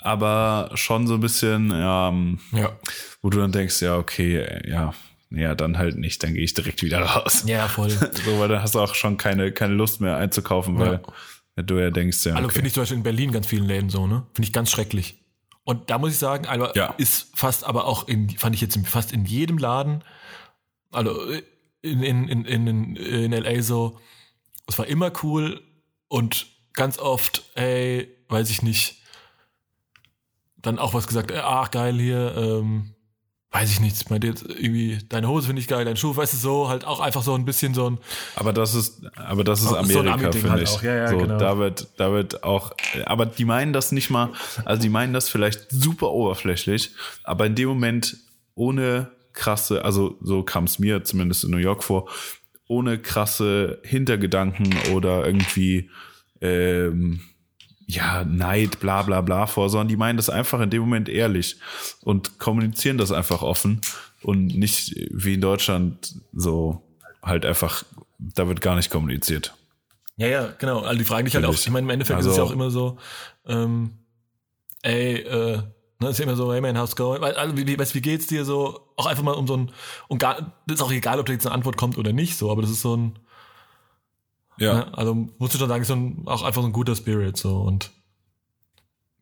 aber schon so ein bisschen, ja, ähm, ja wo du dann denkst, ja, okay, ja, ja, dann halt nicht, dann gehe ich direkt wieder raus. ja voll. So, weil dann hast du auch schon keine, keine Lust mehr einzukaufen, weil du ja denkst, ja, Also okay. finde ich zum Beispiel in Berlin ganz vielen Läden so, ne? Finde ich ganz schrecklich. Und da muss ich sagen, aber Ja. ist fast aber auch in, fand ich jetzt fast in jedem Laden, also in, in, in, in, in LA so, es war immer cool und ganz oft, ey, weiß ich nicht, dann auch was gesagt, ach geil hier, ähm, weiß ich nicht, bei dir jetzt irgendwie, deine Hose finde ich geil, dein Schuh, weißt du, so, halt auch einfach so ein bisschen so ein, Aber das ist, aber das ist so Amerika, Ami-Ding finde halt ich. auch. Ja, ja, so, genau. da wird, da wird auch, aber die meinen das nicht mal, also die meinen das vielleicht super oberflächlich, aber in dem Moment ohne krasse, also so kam es mir zumindest in New York vor, ohne krasse Hintergedanken oder irgendwie, ähm, ja, Neid, bla bla bla vor, sondern die meinen das einfach in dem Moment ehrlich und kommunizieren das einfach offen und nicht wie in Deutschland so halt einfach, da wird gar nicht kommuniziert. Ja, ja, genau. Also die fragen dich halt auch, ich meine, im Endeffekt ist Also- es ja auch immer so, ähm, ey, äh, ne, ist ja immer so, hey man, how's going? Also, wie, wie, wie geht's dir so? Auch einfach mal um so ein, und gar, das ist auch egal, ob da jetzt eine Antwort kommt oder nicht, so, aber das ist so ein, Ja, ne, also musst du schon sagen, ist so ein, auch einfach so ein guter Spirit, so, und,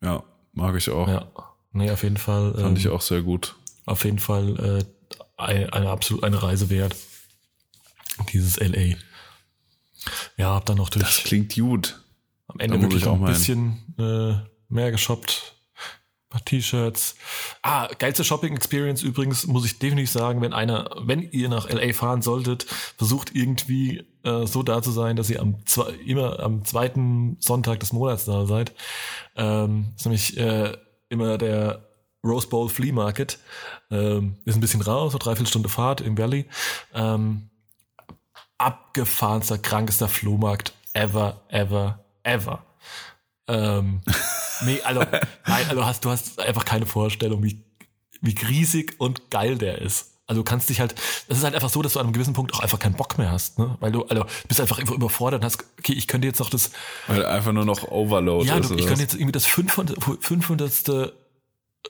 ja, mag ich auch. ja. Nee, auf jeden Fall, Fand ähm, ich auch sehr gut. auf jeden Fall, äh, eine, eine absolut, eine Reise wert. Dieses LA. Ja, hab dann noch durch. Das klingt gut. Am Ende Da muss wirklich ich auch ein bisschen äh, mehr geshoppt. Ein paar T-Shirts. Ah, geilste Shopping Experience übrigens, muss ich definitiv sagen, wenn einer, wenn ihr nach LA fahren solltet, versucht irgendwie äh, so da zu sein, dass ihr am zwei, immer am zweiten Sonntag des Monats da seid. Ähm, ist nämlich äh, immer der Rose Bowl Flea Market. Ähm, ist ein bisschen raus, so dreiviertel Stunde Fahrt im Valley. Ähm, abgefahrenster, krankester Flohmarkt ever, ever, ever. Ähm, nee, also, nein, also hast, du hast einfach keine Vorstellung, wie, wie riesig und geil der ist. Also du kannst dich halt, das ist halt einfach so, dass du an einem gewissen Punkt auch einfach keinen Bock mehr hast, ne? Weil du, also bist einfach einfach überfordert und hast, okay, ich könnte jetzt noch das, Weil einfach nur noch Overload ja, ist. du, oder ich könnte jetzt irgendwie das 500. 500.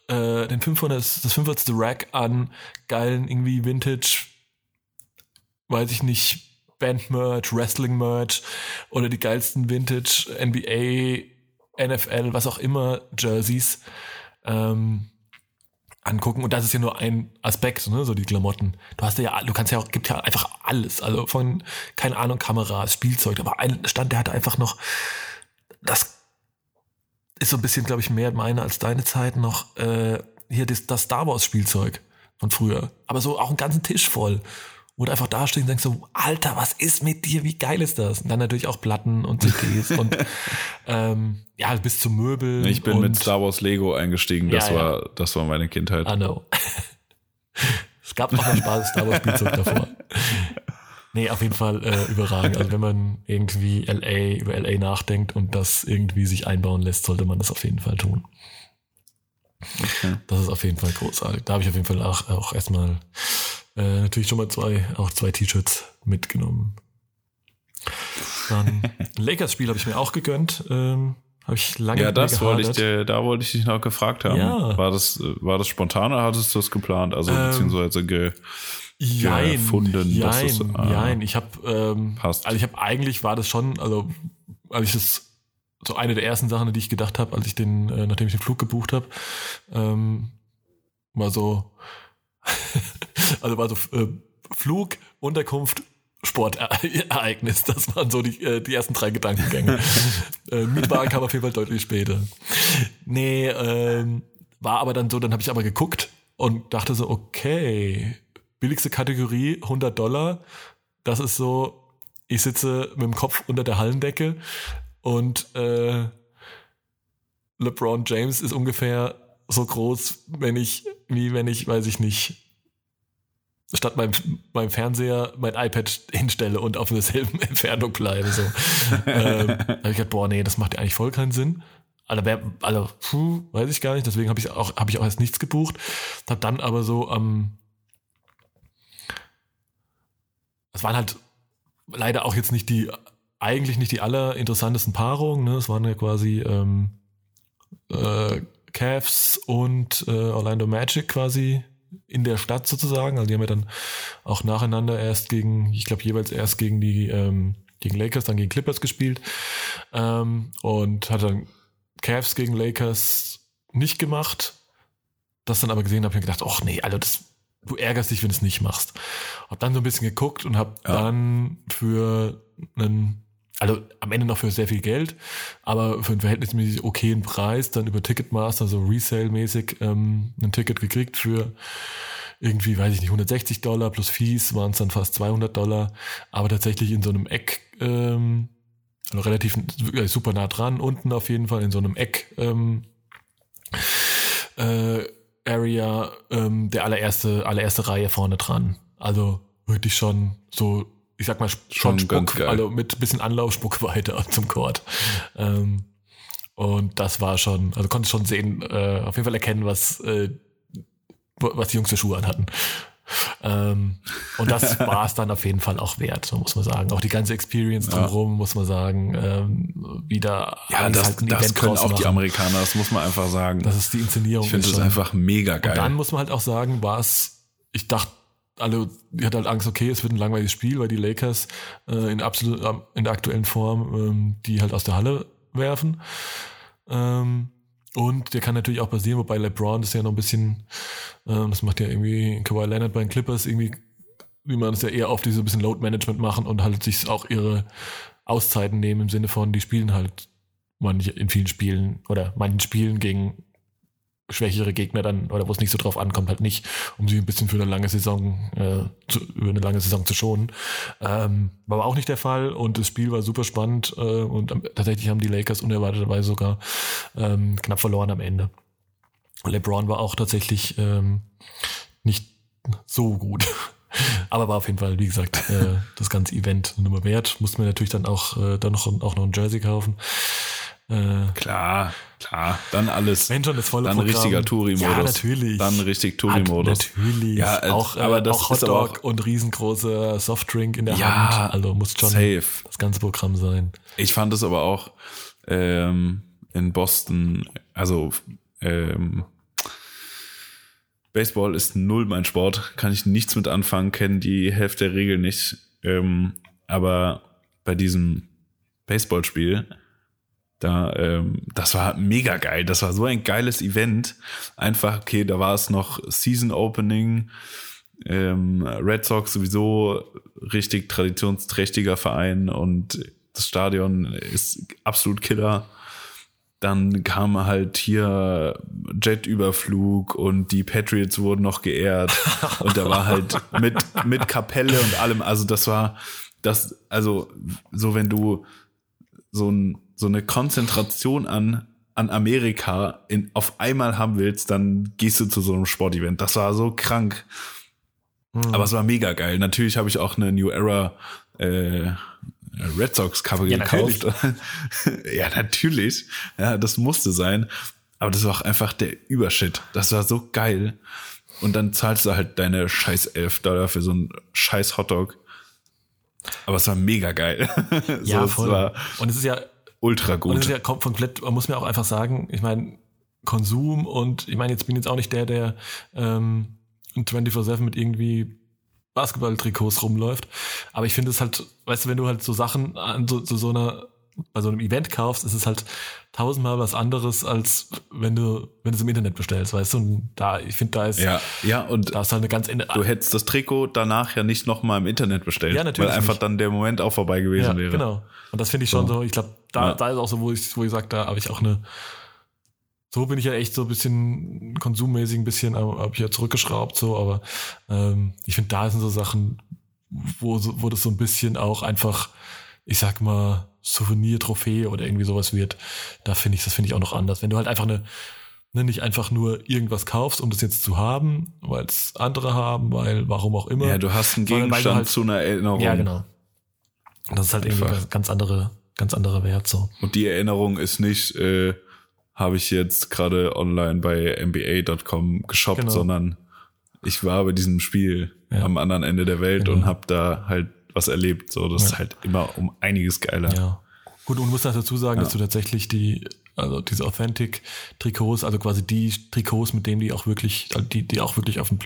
Äh, den 500. das 500. Rack an geilen irgendwie Vintage, weiß ich nicht, Band-Merch, Wrestling-Merch oder die geilsten Vintage NBA, NFL, was auch immer, Jerseys ähm, angucken. Und das ist ja nur ein Aspekt, ne, so die Klamotten. Du hast ja, du kannst ja auch, gibt ja einfach alles. Also von, keine Ahnung, Kameras, Spielzeug. Aber ein Stand, der hatte einfach noch, das ist so ein bisschen, glaube ich, mehr meine als deine Zeit noch, äh, hier das, das Star Wars Spielzeug von früher. Aber so auch einen ganzen Tisch voll. Wo du einfach da stehst und denkst so, Alter, was ist mit dir? Wie geil ist das? Und dann natürlich auch Platten und CDs und ähm, ja, bis zu Möbeln. Ich bin mit Star Wars Lego eingestiegen. Das Ja, ja. war, das war meine Kindheit. I know. es gab noch mal Spaß Star Wars Spielzeug davor. Nee, auf jeden Fall äh, überragend. Also wenn man irgendwie LA, über LA nachdenkt und das irgendwie sich einbauen lässt, sollte man das auf jeden Fall tun. Okay. Das ist auf jeden Fall großartig. Da habe ich auf jeden Fall auch, auch erstmal äh, natürlich schon mal zwei, auch zwei T-Shirts mitgenommen. Dann Lakers-Spiel habe ich mir auch gegönnt. Ähm, habe ich lange Ja, das wollte ich dir, da wollte ich dich noch gefragt haben. Ja. War das, äh, war das spontan oder hattest du das geplant? Also, Ähm, beziehungsweise ge, Jein, gefunden, dass jein, es, ah, jein. Ich habe, ähm, passt. also ich habe eigentlich war das schon, also als ich das so eine der ersten Sachen, die ich gedacht habe, als ich den, äh, nachdem ich den Flug gebucht habe, ähm, war so, also war so äh, Flug, Unterkunft, Sportereignis. Das waren so die, äh, die ersten drei Gedankengänge. äh, Mietwagen kam auf jeden Fall deutlich später. Nee, ähm, war aber dann so, dann habe ich aber geguckt und dachte so, okay, billigste Kategorie 100 Dollar. Das ist so, ich sitze mit dem Kopf unter der Hallendecke und äh, LeBron James ist ungefähr so groß, wenn ich, wie wenn ich, weiß ich nicht, statt meinem, meinem Fernseher mein iPad hinstelle und auf derselben Entfernung bleibe. So. ähm, habe ich gedacht, boah, nee, das macht ja eigentlich voll keinen Sinn. Also, also puh, weiß ich gar nicht, deswegen habe ich auch, habe ich auch erst nichts gebucht. Hab dann aber so am es waren halt leider auch jetzt nicht die, eigentlich nicht die allerinteressantesten Paarungen. Ne? Es waren ja quasi ähm, äh, Cavs und äh, Orlando Magic quasi in der Stadt sozusagen. Also die haben ja dann auch nacheinander erst gegen, ich glaube jeweils erst gegen die ähm, gegen Lakers, dann gegen Clippers gespielt ähm, und hat dann Cavs gegen Lakers nicht gemacht. Das dann aber gesehen habe ich mir gedacht, ach nee, Alter, das, du ärgerst dich, wenn du es nicht machst. Hab dann so ein bisschen geguckt und hab Ja. dann für einen, also am Ende noch für sehr viel Geld, aber für einen verhältnismäßig okayen Preis dann über Ticketmaster, so Resale-mäßig, ähm, ein Ticket gekriegt für irgendwie, weiß ich nicht, 160 Dollar plus Fees waren es dann fast 200 Dollar, aber tatsächlich in so einem Eck, ähm, also relativ äh, super nah dran, unten auf jeden Fall in so einem Eck, ähm, äh, Area, ähm, der allererste, allererste Reihe vorne dran. Also wirklich schon so, ich sag mal, Schon Spuck, also mit bisschen Anlauf, Spuck weiter zum Court. Ähm, und das war schon, also konnte schon sehen, äh, auf jeden Fall erkennen, was, äh, was die Jungs für Schuhe anhatten. Ähm, und das war es dann auf jeden Fall auch wert, so muss man sagen. Auch die ganze Experience drumherum, muss man sagen, ähm, wieder ja, das, halt das Event können auch die machen. Amerikaner, das muss man einfach sagen. Das ist die Inszenierung. ich finde das einfach mega geil. und dann muss man halt auch sagen, war es, ich dachte, alle, die hat halt Angst, okay, es wird ein langweiliges Spiel, weil die Lakers äh, in absolut in der aktuellen Form ähm, die halt aus der Halle werfen. Ähm, und der kann natürlich auch passieren, wobei LeBron ist ja noch ein bisschen, ähm, das macht ja irgendwie Kawhi Leonard bei den Clippers irgendwie, wie man es ja eher auf diese ein bisschen Load Management machen und halt sich auch ihre Auszeiten nehmen im Sinne von, die spielen halt manche in vielen Spielen oder manchen Spielen gegen schwächere Gegner dann, oder wo es nicht so drauf ankommt, halt nicht, um sie ein bisschen für eine lange Saison, äh, zu, über eine lange Saison zu schonen. Ähm, war aber auch nicht der Fall und das Spiel war super spannend äh, und tatsächlich haben die Lakers unerwarteterweise sogar ähm, knapp verloren am Ende. LeBron war auch tatsächlich ähm, nicht so gut. Aber war auf jeden Fall, wie gesagt, äh, das ganze Event Nummer wert. Musste mir natürlich dann auch, äh, dann noch, auch noch ein Jersey kaufen. Äh, Klar, klar. Dann alles. wenn schon das volle dann Programm. richtiger Touri-Modus. Ja, natürlich. Dann richtig Touri-Modus. Natürlich. Ja, äh, auch, äh, aber das auch Hotdog auch- und riesengroßer Softdrink in der Ja, Hand. Also muss schon Safe. das ganze Programm sein. Ich fand es aber auch ähm, in Boston, also ähm, Baseball ist null mein Sport, kann ich nichts mit anfangen, kenne die Hälfte der Regeln nicht. Ähm, aber bei diesem Baseballspiel, da, ähm, das war mega geil. Das war so ein geiles Event. Einfach, okay, da war es noch Season Opening. Ähm, Red Sox sowieso richtig traditionsträchtiger Verein und das Stadion ist absolut Killer. dann kam halt hier Jetüberflug und die Patriots wurden noch geehrt und da war halt mit mit Kapelle und allem, also das war das also so wenn du so ein so eine Konzentration an an Amerika in auf einmal haben willst, dann gehst du zu so einem Sportevent. Das war so krank. Aber es war mega geil. Natürlich habe ich auch eine New Era äh, Red Sox Cover Ja, gekauft. ja, natürlich. Ja, das musste sein. Aber das war auch einfach der Übershit. Das war so geil. Und dann zahlst du halt deine scheiß 11 Dollar für so einen scheiß Hotdog. Aber es war mega geil. Ja, so, voll. war Und es ist ja, ultra und es gut. ist ja kom- komplett, man muss mir auch einfach sagen, ich meine, Konsum und ich meine, jetzt bin jetzt auch nicht der, der ähm, 24-7 mit irgendwie Basketball-Trikots rumläuft. Aber ich finde es halt, weißt du, wenn du halt so Sachen an so, so, so einer, bei so einem Event kaufst, ist es halt tausendmal was anderes, als wenn du, wenn du es im Internet bestellst, weißt du? Und da, ich finde, da ist, Ja, ja, und da ist halt eine ganz du hättest das Trikot danach ja nicht nochmal im Internet bestellt. Ja, natürlich Weil einfach nicht. dann der Moment auch vorbei gewesen ja, wäre. genau. Und das finde ich schon So. so, ich glaube, da, Ja. da ist auch so, wo ich, wo ich sage, da habe ich auch eine, so bin ich ja echt so ein bisschen konsummäßig ein bisschen, habe ich ja zurückgeschraubt so, aber ähm, ich finde, da sind so Sachen, wo, wo das so ein bisschen auch einfach, ich sag mal, Souvenir, Trophäe oder irgendwie sowas wird. Da finde ich, das finde ich auch noch anders. Wenn du halt einfach eine, ne, nicht einfach nur irgendwas kaufst, um das jetzt zu haben, weil es andere haben, weil warum auch immer. Ja, du hast einen Gegenstand halt- zu einer Erinnerung. Ja, genau. Das ist halt irgendwie Einfach. ganz, ganz andere, ganz andere Wert so. Und die Erinnerung ist nicht, äh, habe ich jetzt gerade online bei NBA.com geshoppt, Genau. sondern ich war bei diesem Spiel Ja. am anderen Ende der Welt Genau. und habe da halt was erlebt. So, das ist Ja. halt immer um einiges geiler. Ja. Gut, und du musst dazu sagen, Ja. dass du tatsächlich die, also diese Authentic-Trikots, also quasi die Trikots, mit denen die auch wirklich, also die, die auch wirklich auf dem,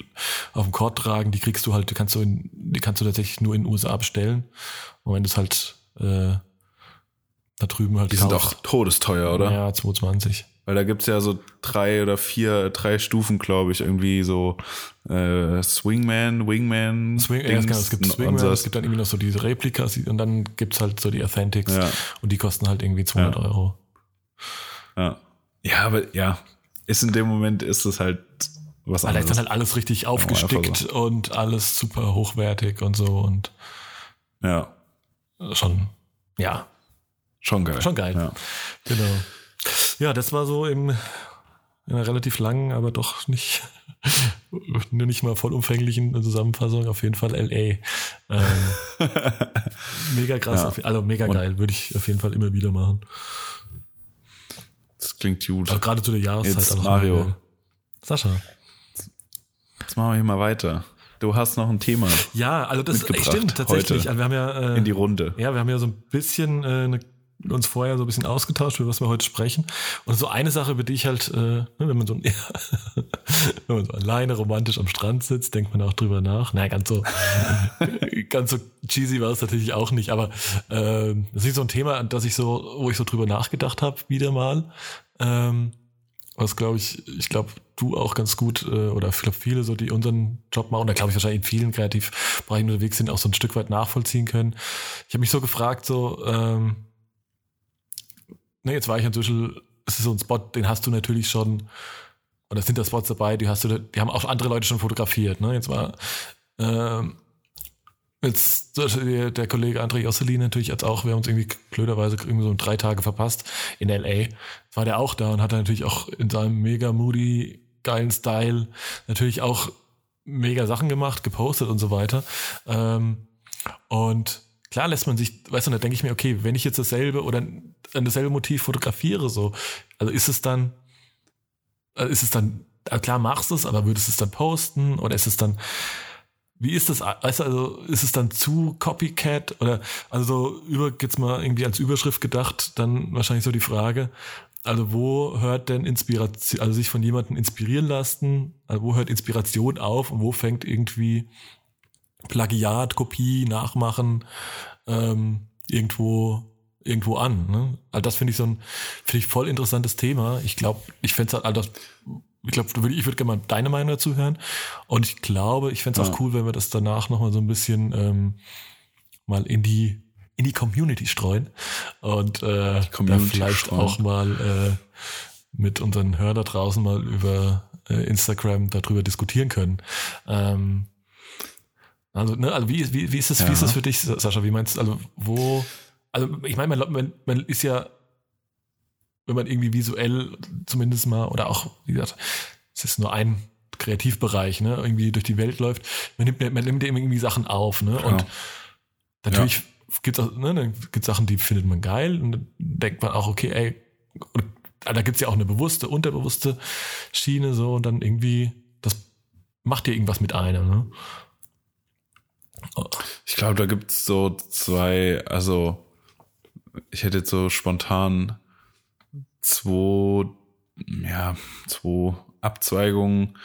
auf dem Court tragen, die kriegst du halt, die kannst du in, die kannst du tatsächlich nur in den USA bestellen. Und wenn du es halt äh, da drüben halt Die sind auch todesteuer, oder? Ja, 220. Weil da gibt's ja so drei oder vier, drei Stufen, glaube ich, irgendwie so äh, Swingman, Wingman. Swing, ja, Dings genau, es gibt Swingman, es gibt dann irgendwie noch so diese Replikas und dann gibt's halt so die Authentics Ja. und die kosten halt irgendwie 200 Ja. Euro. Ja. ja, aber ja, ist in dem Moment ist es halt was Weil da ist anderes. dann halt alles richtig aufgestickt und alles super hochwertig und so und ja, schon, ja, schon geil. Schon geil. Ja. genau. Ja, das war so im, in einer relativ langen, aber doch nicht, nur nicht mal vollumfänglichen Zusammenfassung, auf jeden Fall LA. Ähm, mega krass, Ja. auf- also mega geil, würde ich auf jeden Fall immer wieder machen. Das klingt gut. Also gerade zu der Jahreszeit. Jetzt auch Mario. geil. Sascha. Jetzt machen wir hier mal weiter. Du hast noch ein Thema Ja, also das stimmt tatsächlich. Also wir haben ja, äh, in die Runde. Ja, wir haben ja so ein bisschen äh, eine, uns vorher so ein bisschen ausgetauscht, über was wir heute sprechen. Und so eine Sache, über die ich halt, äh, ne, wenn man so, wenn man so alleine romantisch am Strand sitzt, denkt man auch drüber nach. Naja, ganz so, ganz so cheesy war es natürlich auch nicht, aber äh, das ist so ein Thema, an das ich so, wo ich so drüber nachgedacht habe, wieder mal. Ähm, was glaube ich, ich glaube, du auch ganz gut äh, oder ich glaube viele so, die unseren Job machen, da glaube ich wahrscheinlich in vielen Kreativbereichen unterwegs sind, auch so ein Stück weit nachvollziehen können. Ich habe mich so gefragt, so, ähm, ne, jetzt war ich inzwischen, es ist so ein Spot, den hast du natürlich schon, oder sind da Spots dabei, die hast du, die haben auch andere Leute schon fotografiert, ne? Jetzt war ähm, Jetzt der, Kollege André Josselin natürlich jetzt auch, wir haben uns irgendwie blöderweise irgendwie so drei Tage verpasst in LA. War der auch da und hat natürlich auch in seinem mega moody, geilen Style natürlich auch mega Sachen gemacht, gepostet und so weiter. Ähm, und klar lässt man sich, weißt du, da denke ich mir, okay, wenn ich jetzt dasselbe oder ein dasselbe Motiv fotografiere, so, also ist es dann, also ist es dann, klar machst du es, aber würdest du es dann posten oder ist es dann, wie ist das, weißt du, also ist es dann zu Copycat oder, also so über, jetzt mal irgendwie als Überschrift gedacht, dann wahrscheinlich so die Frage, also wo hört denn Inspiration, also sich von jemandem inspirieren lassen, also wo hört Inspiration auf und wo fängt irgendwie Plagiat, Kopie, Nachmachen ähm, irgendwo irgendwo an. Ne? Also das finde ich so ein finde ich voll interessantes Thema. Ich glaube, ich fände es halt, also ich glaube, ich würde gerne mal deine Meinung dazu hören. Und ich glaube, ich fände es Ja. auch cool, wenn wir das danach nochmal so ein bisschen ähm, mal in die in die Community streuen und äh, da vielleicht streuen. auch mal äh, mit unseren Hörern da draußen mal über äh, Instagram darüber diskutieren können. Ähm, also, ne, also wie, wie, wie ist das, wie ist Ja. das für dich, Sascha? Wie meinst du, also wo, also ich meine, man, man, man ist ja, wenn man irgendwie visuell zumindest mal, oder auch, wie gesagt, es ist nur ein Kreativbereich, ne, irgendwie durch die Welt läuft, man nimmt, man nimmt ja irgendwie Sachen auf, ne, und Ja. natürlich gibt's auch, ne, dann gibt's Sachen, die findet man geil und dann denkt man auch, okay, ey, und da gibt's ja auch eine bewusste, unterbewusste Schiene so und dann irgendwie, das macht dir irgendwas mit einem, ne? Ich glaube, da gibt's so zwei, also ich hätte jetzt so spontan zwei, ja, zwei Abzweigungen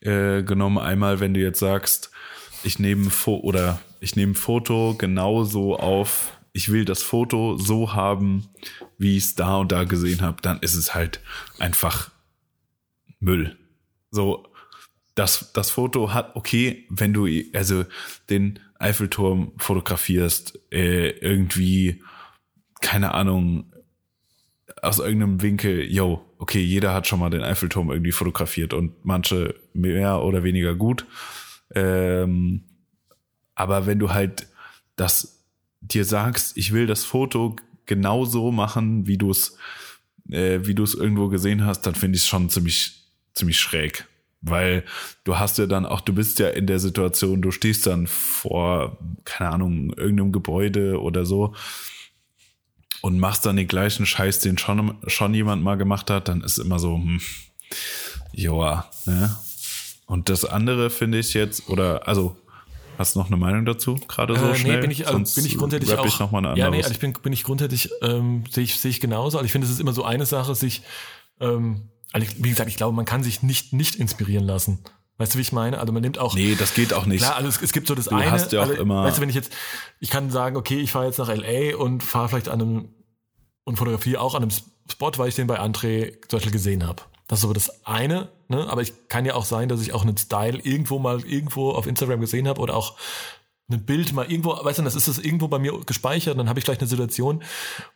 äh, genommen. Einmal, wenn du jetzt sagst, ich nehme oder ich nehme Foto genauso auf, ich will das Foto so haben, wie ich es da und da gesehen habe, dann ist es halt einfach Müll. So, das, das Foto hat, okay, wenn du also den Eiffelturm fotografierst, äh, irgendwie, keine Ahnung, aus irgendeinem Winkel, yo, okay, jeder hat schon mal den Eiffelturm irgendwie fotografiert und manche mehr oder weniger gut. Ähm, aber wenn du halt das dir sagst, ich will das Foto genauso machen, wie du es, äh, wie du irgendwo gesehen hast, dann finde ich es schon ziemlich, ziemlich schräg. Weil du hast ja dann auch, du bist ja in der Situation, du stehst dann vor, keine Ahnung, irgendeinem Gebäude oder so und machst dann den gleichen Scheiß, den schon, schon jemand mal gemacht hat, dann ist immer so, hm, joa, ne? Und das andere finde ich jetzt, oder, also, hast du noch eine Meinung dazu, gerade so Äh, schnell? Nee, bin ich, also bin ich grundsätzlich auch. ich noch mal eine ja, andere nee, also ich bin, bin ich grundsätzlich, ähm, sehe ich, sehe ich genauso. Also ich finde, es ist immer so eine Sache, sich, ähm, also wie gesagt, ich glaube, man kann sich nicht, nicht inspirieren lassen. Weißt du, wie ich meine? Also man nimmt auch. Nee, das geht auch nicht. Klar, also es, es gibt so das Du eine. hast ja auch also, immer- Weißt du, wenn ich jetzt, ich kann sagen, okay, ich fahre jetzt nach LA und fahre vielleicht an einem und fotografiere auch an einem Spot, weil ich den bei André zum Beispiel gesehen habe. Das ist aber das eine, ne? Aber ich kann ja auch sein, dass ich auch einen Style irgendwo mal irgendwo auf Instagram gesehen habe oder auch ein Bild mal irgendwo, weißt du, das ist das irgendwo bei mir gespeichert, dann habe ich gleich eine Situation,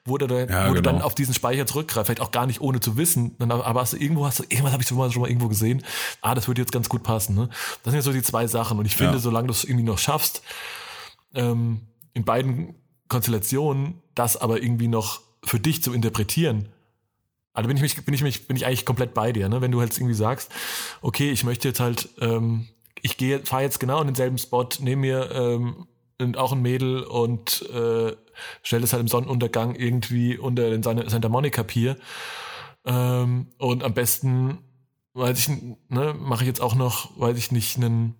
wo du, da, Ja, wo du dann genau. auf diesen Speicher zurückgreifst, vielleicht auch gar nicht ohne zu wissen, dann, aber hast du irgendwo hast du, irgendwas habe ich schon mal, schon mal irgendwo gesehen, ah, das würde jetzt ganz gut passen. Ne? Das sind ja so die zwei Sachen und ich finde, Ja. solange du es irgendwie noch schaffst, ähm, in beiden Konstellationen das aber irgendwie noch für dich zu interpretieren. Also bin ich mich, bin ich mich, bin ich eigentlich komplett bei dir, ne? Wenn du halt irgendwie sagst, okay, ich möchte jetzt halt, ähm, ich gehe, fahre jetzt genau in denselben Spot, nehme mir ähm, auch ein Mädel und äh, stelle es halt im Sonnenuntergang irgendwie unter den San- Santa Monica Pier. Ähm, und am besten, weiß ich, ne, mache ich jetzt auch noch, weiß ich nicht, einen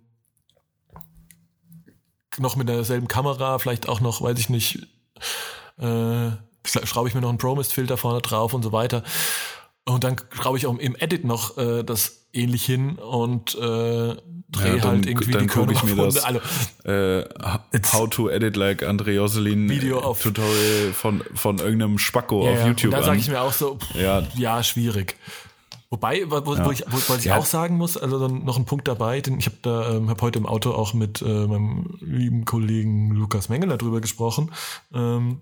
noch mit derselben Kamera, vielleicht auch noch, weiß ich nicht, äh, schraube ich mir noch einen Promist-Filter vorne drauf und so weiter. Und dann schraube ich auch im Edit noch äh, das ähnlich hin und äh, drehe Ja, halt irgendwie dann die Körner guck ich mir das-. Also, äh, How to Edit Like Andre Joselin Video auf- Tutorial von, von irgendeinem Spacko ja, auf ja. YouTube Und da sage ich mir auch so, pff, Ja. ja, schwierig. Wobei, wo, wo, wo ich, wo, was ich Ja. auch sagen muss, also dann noch ein Punkt dabei, denn ich habe da, ähm, habe heute im Auto auch mit äh, meinem lieben Kollegen Lukas Mengeler drüber gesprochen. Ähm,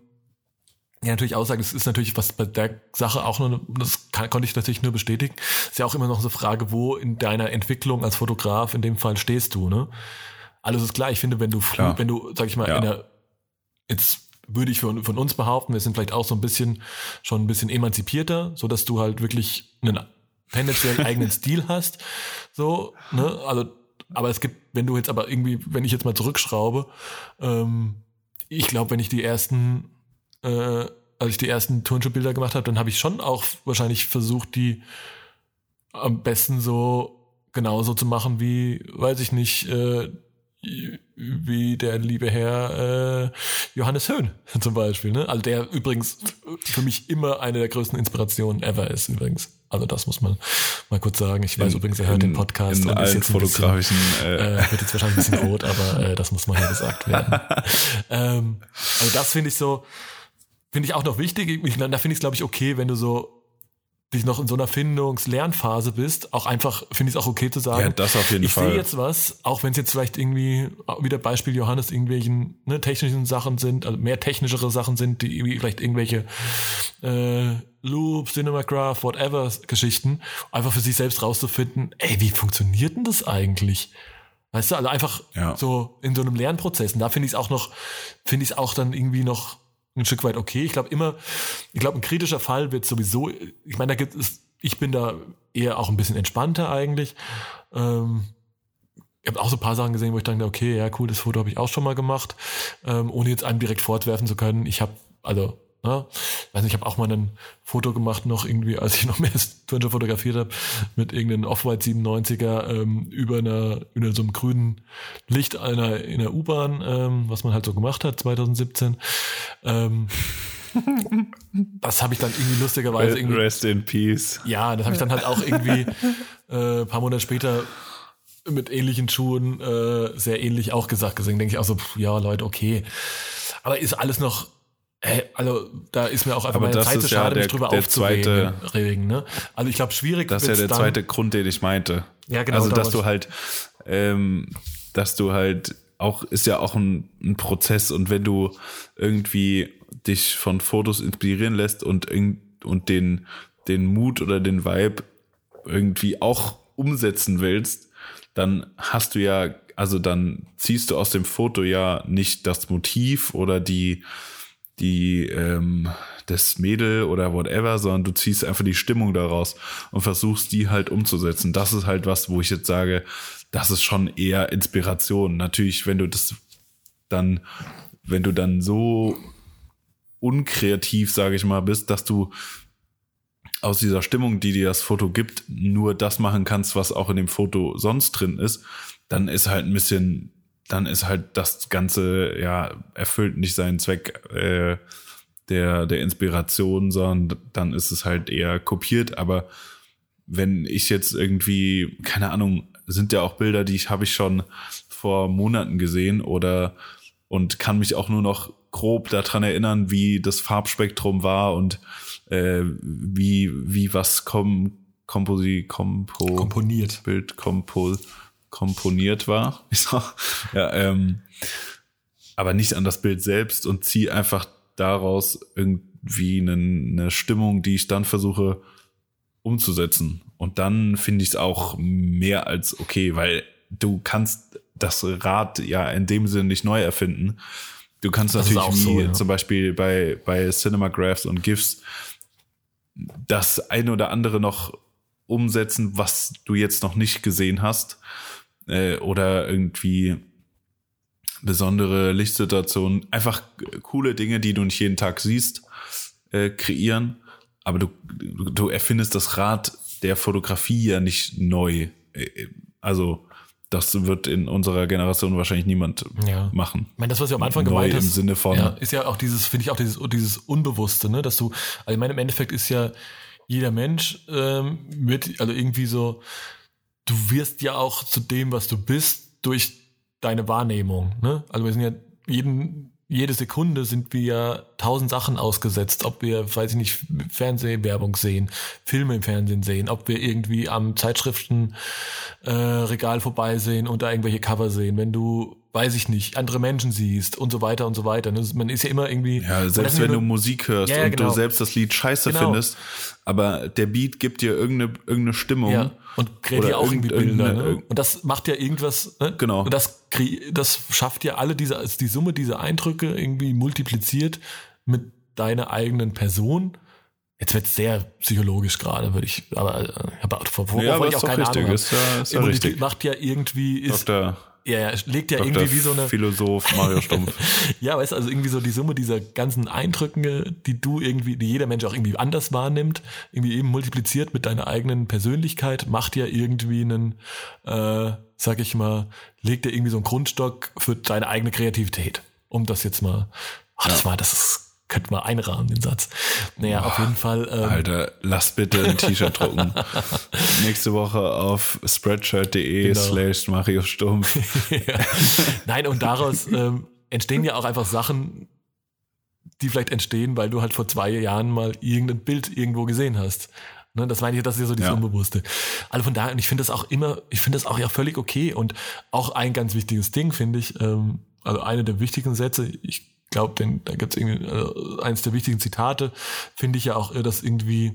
ja, natürlich auch sagen, es ist natürlich was bei der Sache auch nur, das kann, konnte ich natürlich nur bestätigen, ist ja auch immer noch so eine Frage, wo in deiner Entwicklung als Fotograf in dem Fall stehst du, ne? Alles ist klar, ich finde, wenn du, früh, wenn du, sag ich mal, Ja. in der, jetzt würde ich von, von uns behaupten, wir sind vielleicht auch so ein bisschen, schon ein bisschen emanzipierter, so dass du halt wirklich einen tendenziell eigenen Stil hast, so, ne, also, aber es gibt, wenn du jetzt aber irgendwie, wenn ich jetzt mal zurückschraube, ähm, ich glaube, wenn ich die ersten, äh, als ich die ersten Turnschuhbilder gemacht habe, dann habe ich schon auch wahrscheinlich versucht, die am besten so genauso zu machen wie, weiß ich nicht, äh, wie der liebe Herr äh, Johannes Höhn zum Beispiel. Ne? Also der übrigens für mich immer eine der größten Inspirationen ever ist übrigens. Also das muss man mal kurz sagen. Ich weiß In- übrigens, er hört den in- Podcast in und ist allen jetzt ein bisschen, fotografischen, äh, äh, wird jetzt wahrscheinlich ein bisschen rot, aber äh, das muss mal hier gesagt werden. ähm, also das finde ich so, finde ich auch noch wichtig. Ich, da finde ich es, glaube ich, okay, wenn du so dich noch in so einer Findungs-Lernphase bist, auch einfach, finde ich es auch okay zu sagen, Ja, das auf jeden ich Fall. sehe jetzt was, auch wenn es jetzt vielleicht irgendwie, wieder Beispiel Johannes, irgendwelchen ne, technischen Sachen sind, also mehr technischere Sachen sind, die irgendwie vielleicht irgendwelche äh, Loop, Cinemagraph, whatever Geschichten, einfach für sich selbst rauszufinden, ey, wie funktioniert denn das eigentlich? Weißt du, also einfach Ja. so in so einem Lernprozess. Und da finde ich es auch noch, finde ich es auch dann irgendwie noch ein Stück weit okay. Ich glaube immer, ich glaube, ein kritischer Fall wird sowieso, ich meine, da gibt es, ich bin da eher auch ein bisschen entspannter eigentlich. Ähm, ich habe auch so ein paar Sachen gesehen, wo ich dachte, okay, ja, cool, das Foto habe ich auch schon mal gemacht, ähm, ohne jetzt einem direkt fortwerfen zu können. Ich habe, also, ne, weiß nicht, ich habe auch mal ein Foto gemacht, noch irgendwie, als ich noch mehr Turnschuh fotografiert habe, mit irgendeinem Off-White 97er ähm, über einer, über so einem grünen Licht einer, in der U-Bahn, ähm, was man halt so gemacht hat, 2017. Ähm, das habe ich dann irgendwie lustigerweise irgendwie Rest in Peace. ja, das habe ich dann halt auch irgendwie äh, ein paar Monate später mit ähnlichen Schuhen äh, sehr ähnlich auch gesagt. Deswegen denke ich auch so, pff, ja, Leute, okay. Aber ist alles noch, äh, also da ist mir auch einfach Aber meine Zeit zu ist ja schade, mich drüber aufzuregen. zweite- regen, ne? Also ich glaube, schwierig Das ist ja der dann, zweite Grund, den ich meinte. Ja, genau, Also, da dass du halt, ähm, dass du halt auch, ist ja auch ein, ein Prozess und wenn du irgendwie dich von Fotos inspirieren lässt und, irgend- und den, den Mut oder den Vibe irgendwie auch umsetzen willst, dann hast du ja, also dann ziehst du aus dem Foto ja nicht das Motiv oder die, die ähm, das Mädel oder whatever, sondern du ziehst einfach die Stimmung daraus und versuchst die halt umzusetzen. Das ist halt was, wo ich jetzt sage, das ist schon eher Inspiration. Natürlich, wenn du das dann, wenn du dann so unkreativ, sage ich mal, bist, dass du aus dieser Stimmung, die dir das Foto gibt, nur das machen kannst, was auch in dem Foto sonst drin ist, dann ist halt ein bisschen, dann ist halt das Ganze, ja, erfüllt nicht seinen Zweck äh, der, der Inspiration, sondern dann ist es halt eher kopiert. Aber wenn ich jetzt irgendwie, keine Ahnung, sind ja auch Bilder, die ich habe ich schon vor Monaten gesehen oder und kann mich auch nur noch grob daran erinnern, wie das Farbspektrum war und äh, wie, wie was kom, komposi, kompo, komponiert. Bild kompo, komponiert war. Ja, ähm, aber nicht an das Bild selbst und ziehe einfach daraus irgendwie eine, eine Stimmung, die ich dann versuche umzusetzen. Und dann finde ich es auch mehr als okay, weil du kannst das Rad ja in dem Sinne nicht neu erfinden. Du kannst Das natürlich so, ja. zum Beispiel bei, bei Cinemagraphs und GIFs das eine oder andere noch umsetzen, was du jetzt noch nicht gesehen hast. Äh, oder irgendwie besondere Lichtsituationen, einfach coole Dinge, die du nicht jeden Tag siehst, äh, kreieren. Aber du, du erfindest das Rad der Fotografie ja nicht neu. Äh, Also das wird in unserer Generation wahrscheinlich niemand Ja. machen. Ich meine, das, was ich am Anfang Neu gemeint im hast, Sinne von- ja, ist ja auch dieses, finde ich auch dieses, dieses Unbewusste, ne, dass du, also ich meine, im Endeffekt ist ja jeder Mensch ähm, wird, also irgendwie so, du wirst ja auch zu dem, was du bist, durch deine Wahrnehmung, ne? Also wir sind ja jeden, jede Sekunde sind wir tausend Sachen ausgesetzt, ob wir, weiß ich nicht, Fernsehwerbung sehen, Filme im Fernsehen sehen, ob wir irgendwie am Zeitschriftenregal äh, Regal vorbeisehen und da irgendwelche Cover sehen, wenn du, weiß ich nicht, andere Menschen siehst und so weiter und so weiter. Ne? Man ist ja immer irgendwie. Ja, selbst wenn du Musik hörst Ja, ja, und genau. du selbst das Lied scheiße Genau. findest, aber der Beat gibt dir irgendeine, irgendeine Stimmung. Ja, und kreiert ja auch irgendwie irgend- Bilder. Ne? Und das macht ja irgendwas. Ne? Genau. Und das, das schafft ja alle diese, also die Summe dieser Eindrücke irgendwie multipliziert mit deiner eigenen Person. Jetzt wird sehr psychologisch gerade, würde ich, aber äh, aber vor, vor, Ja, aber ich auch keine richtig, Ahnung ist ja- ist ja richtig. macht ja irgendwie, ist, Dr. ja, ja, legt ja Dr. irgendwie wie so eine, Philosoph Mario Stumpf. ja, weißt du, also irgendwie so die Summe dieser ganzen Eindrücke, die du irgendwie, die jeder Mensch auch irgendwie anders wahrnimmt, irgendwie eben multipliziert mit deiner eigenen Persönlichkeit, macht ja irgendwie einen, äh, sag ich mal, legt ja irgendwie so einen Grundstock für deine eigene Kreativität. Um das jetzt mal, ach, das war, das ist, könnte mal einrahmen, den Satz. Naja, auf jeden Fall, ähm, Alter, lass bitte ein T-Shirt drucken. Nächste Woche auf spreadshirt.de Genau. slash Mario Stumpf. ja. Nein, und daraus ähm, entstehen ja auch einfach Sachen, die vielleicht entstehen, weil du halt vor zwei Jahren mal irgendein Bild irgendwo gesehen hast. Ne, das meine ich, das ist ja so dieses Ja. Unbewusste. Also von daher, und ich finde das auch immer, ich finde das auch ja völlig okay und auch ein ganz wichtiges Ding, finde ich, ähm, also eine der wichtigen Sätze, ich glaube, denn da gibt es irgendwie äh, eins der wichtigen Zitate, finde ich ja auch, äh, dass irgendwie,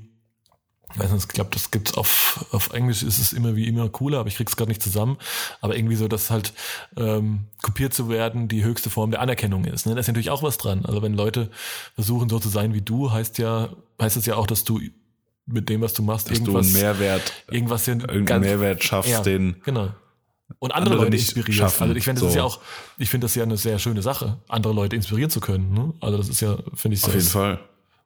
ich weiß nicht, ich glaube, das gibt's auf, auf Englisch ist es immer wie immer cooler, aber ich krieg's gerade nicht zusammen. Aber irgendwie so, dass halt ähm, kopiert zu werden die höchste Form der Anerkennung ist. Ne? Da ist natürlich auch was dran. Also wenn Leute versuchen, so zu sein wie du, heißt ja, heißt es ja auch, dass du mit dem, was du machst, Dass du irgendwas, einen Mehrwert, irgendwas irgendeinen ganz- Mehrwert schaffst, ja, den genau. Und andere, andere Leute inspirierst. schaffen, Also ich finde, das ist so. ja auch, ich finde das ja eine sehr schöne Sache, andere Leute inspirieren zu können. Ne? Also das ist ja, finde ich, auf sehr, jeden Fall.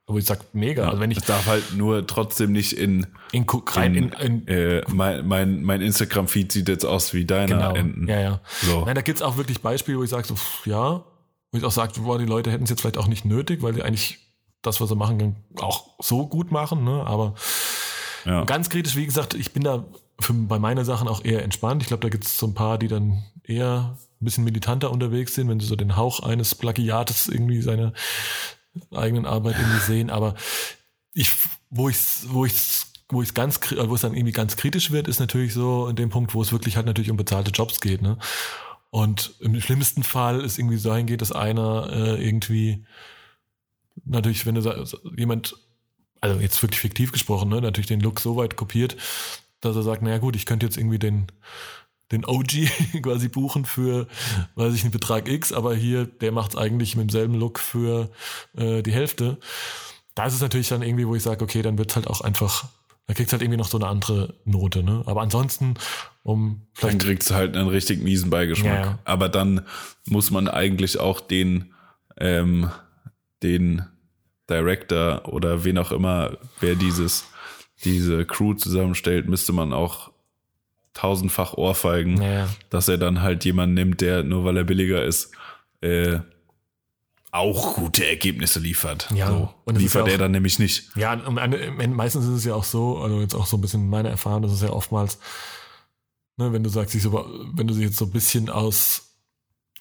wo ich sag, mega. Also wenn ich Es darf halt nur trotzdem nicht in, in, rein in, in, äh, mein, mein, mein Instagram-Feed sieht jetzt aus wie deiner Genau. enden. Ja, ja. So. Nein, da gibt's auch wirklich Beispiele, wo ich sage, so, pff, ja, wo ich auch sage, boah, die Leute hätten es jetzt vielleicht auch nicht nötig, weil die eigentlich das, was sie machen, auch so gut machen, ne? Aber Ja. ganz kritisch, wie gesagt, ich bin da für, bei meinen Sachen auch eher entspannt. Ich glaube, da gibt's so ein paar, die dann eher ein bisschen militanter unterwegs sind, wenn sie so den Hauch eines Plagiates irgendwie seine eigenen Arbeit irgendwie sehen. Aber ich, wo ich, wo ich, wo ich ganz, äh, wo es dann irgendwie ganz kritisch wird, ist natürlich so in dem Punkt, wo es wirklich halt natürlich um bezahlte Jobs geht, ne? Und im schlimmsten Fall ist irgendwie so hingeht, dass einer äh, irgendwie natürlich, wenn du jemand, also jetzt wirklich fiktiv gesprochen, ne, natürlich den Look so weit kopiert, dass er sagt, naja gut, ich könnte jetzt irgendwie den den OG quasi buchen für, weiß ich nicht, Betrag X, aber hier, der macht es eigentlich mit demselben Look für äh, die Hälfte. Da ist es natürlich dann irgendwie, wo ich sage, okay, dann wird's halt auch einfach, da kriegst halt irgendwie noch so eine andere Note, ne? Aber ansonsten, um Dann vielleicht kriegst du halt einen richtig miesen Beigeschmack. Ja. Aber dann muss man eigentlich auch den, ähm, den Director oder wen auch immer, wer dieses, diese Crew zusammenstellt, müsste man auch tausendfach ohrfeigen, Naja. dass er dann halt jemanden nimmt, der nur weil er billiger ist, äh, auch gute Ergebnisse liefert. Ja, so, und liefert ja er dann nämlich nicht. Ja, meistens ist es ja auch so, also jetzt auch so ein bisschen meine Erfahrung, das ist ja oftmals, ne, wenn du sagst, ich so, wenn du dich jetzt so ein bisschen aus,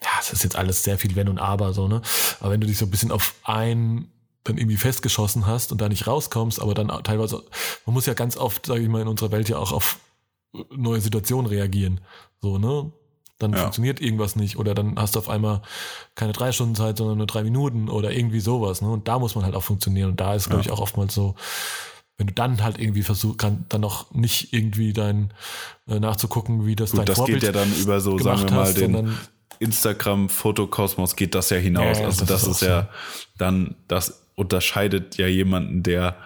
ja, es ist jetzt alles sehr viel Wenn und Aber, so, ne, aber wenn du dich so ein bisschen auf ein dann irgendwie festgeschossen hast und da nicht rauskommst, aber dann teilweise, man muss ja ganz oft, sage ich mal, in unserer Welt ja auch auf neue Situationen reagieren, so, ne, dann Ja. funktioniert irgendwas nicht oder dann hast du auf einmal keine drei Stunden Zeit, sondern nur drei Minuten oder irgendwie sowas. Ne? Und da muss man halt auch funktionieren. Und da ist, glaube Ja. ich, auch oftmals so, wenn du dann halt irgendwie versuchst, kann dann noch nicht irgendwie dein äh, nachzugucken, wie das Gut, dein das Vorbild geht ja dann über so, sagen wir mal, hast, den Instagram-Fotokosmos geht das ja hinaus. Ja, also das das, ist ist, ja dann, das unterscheidet ja jemanden, der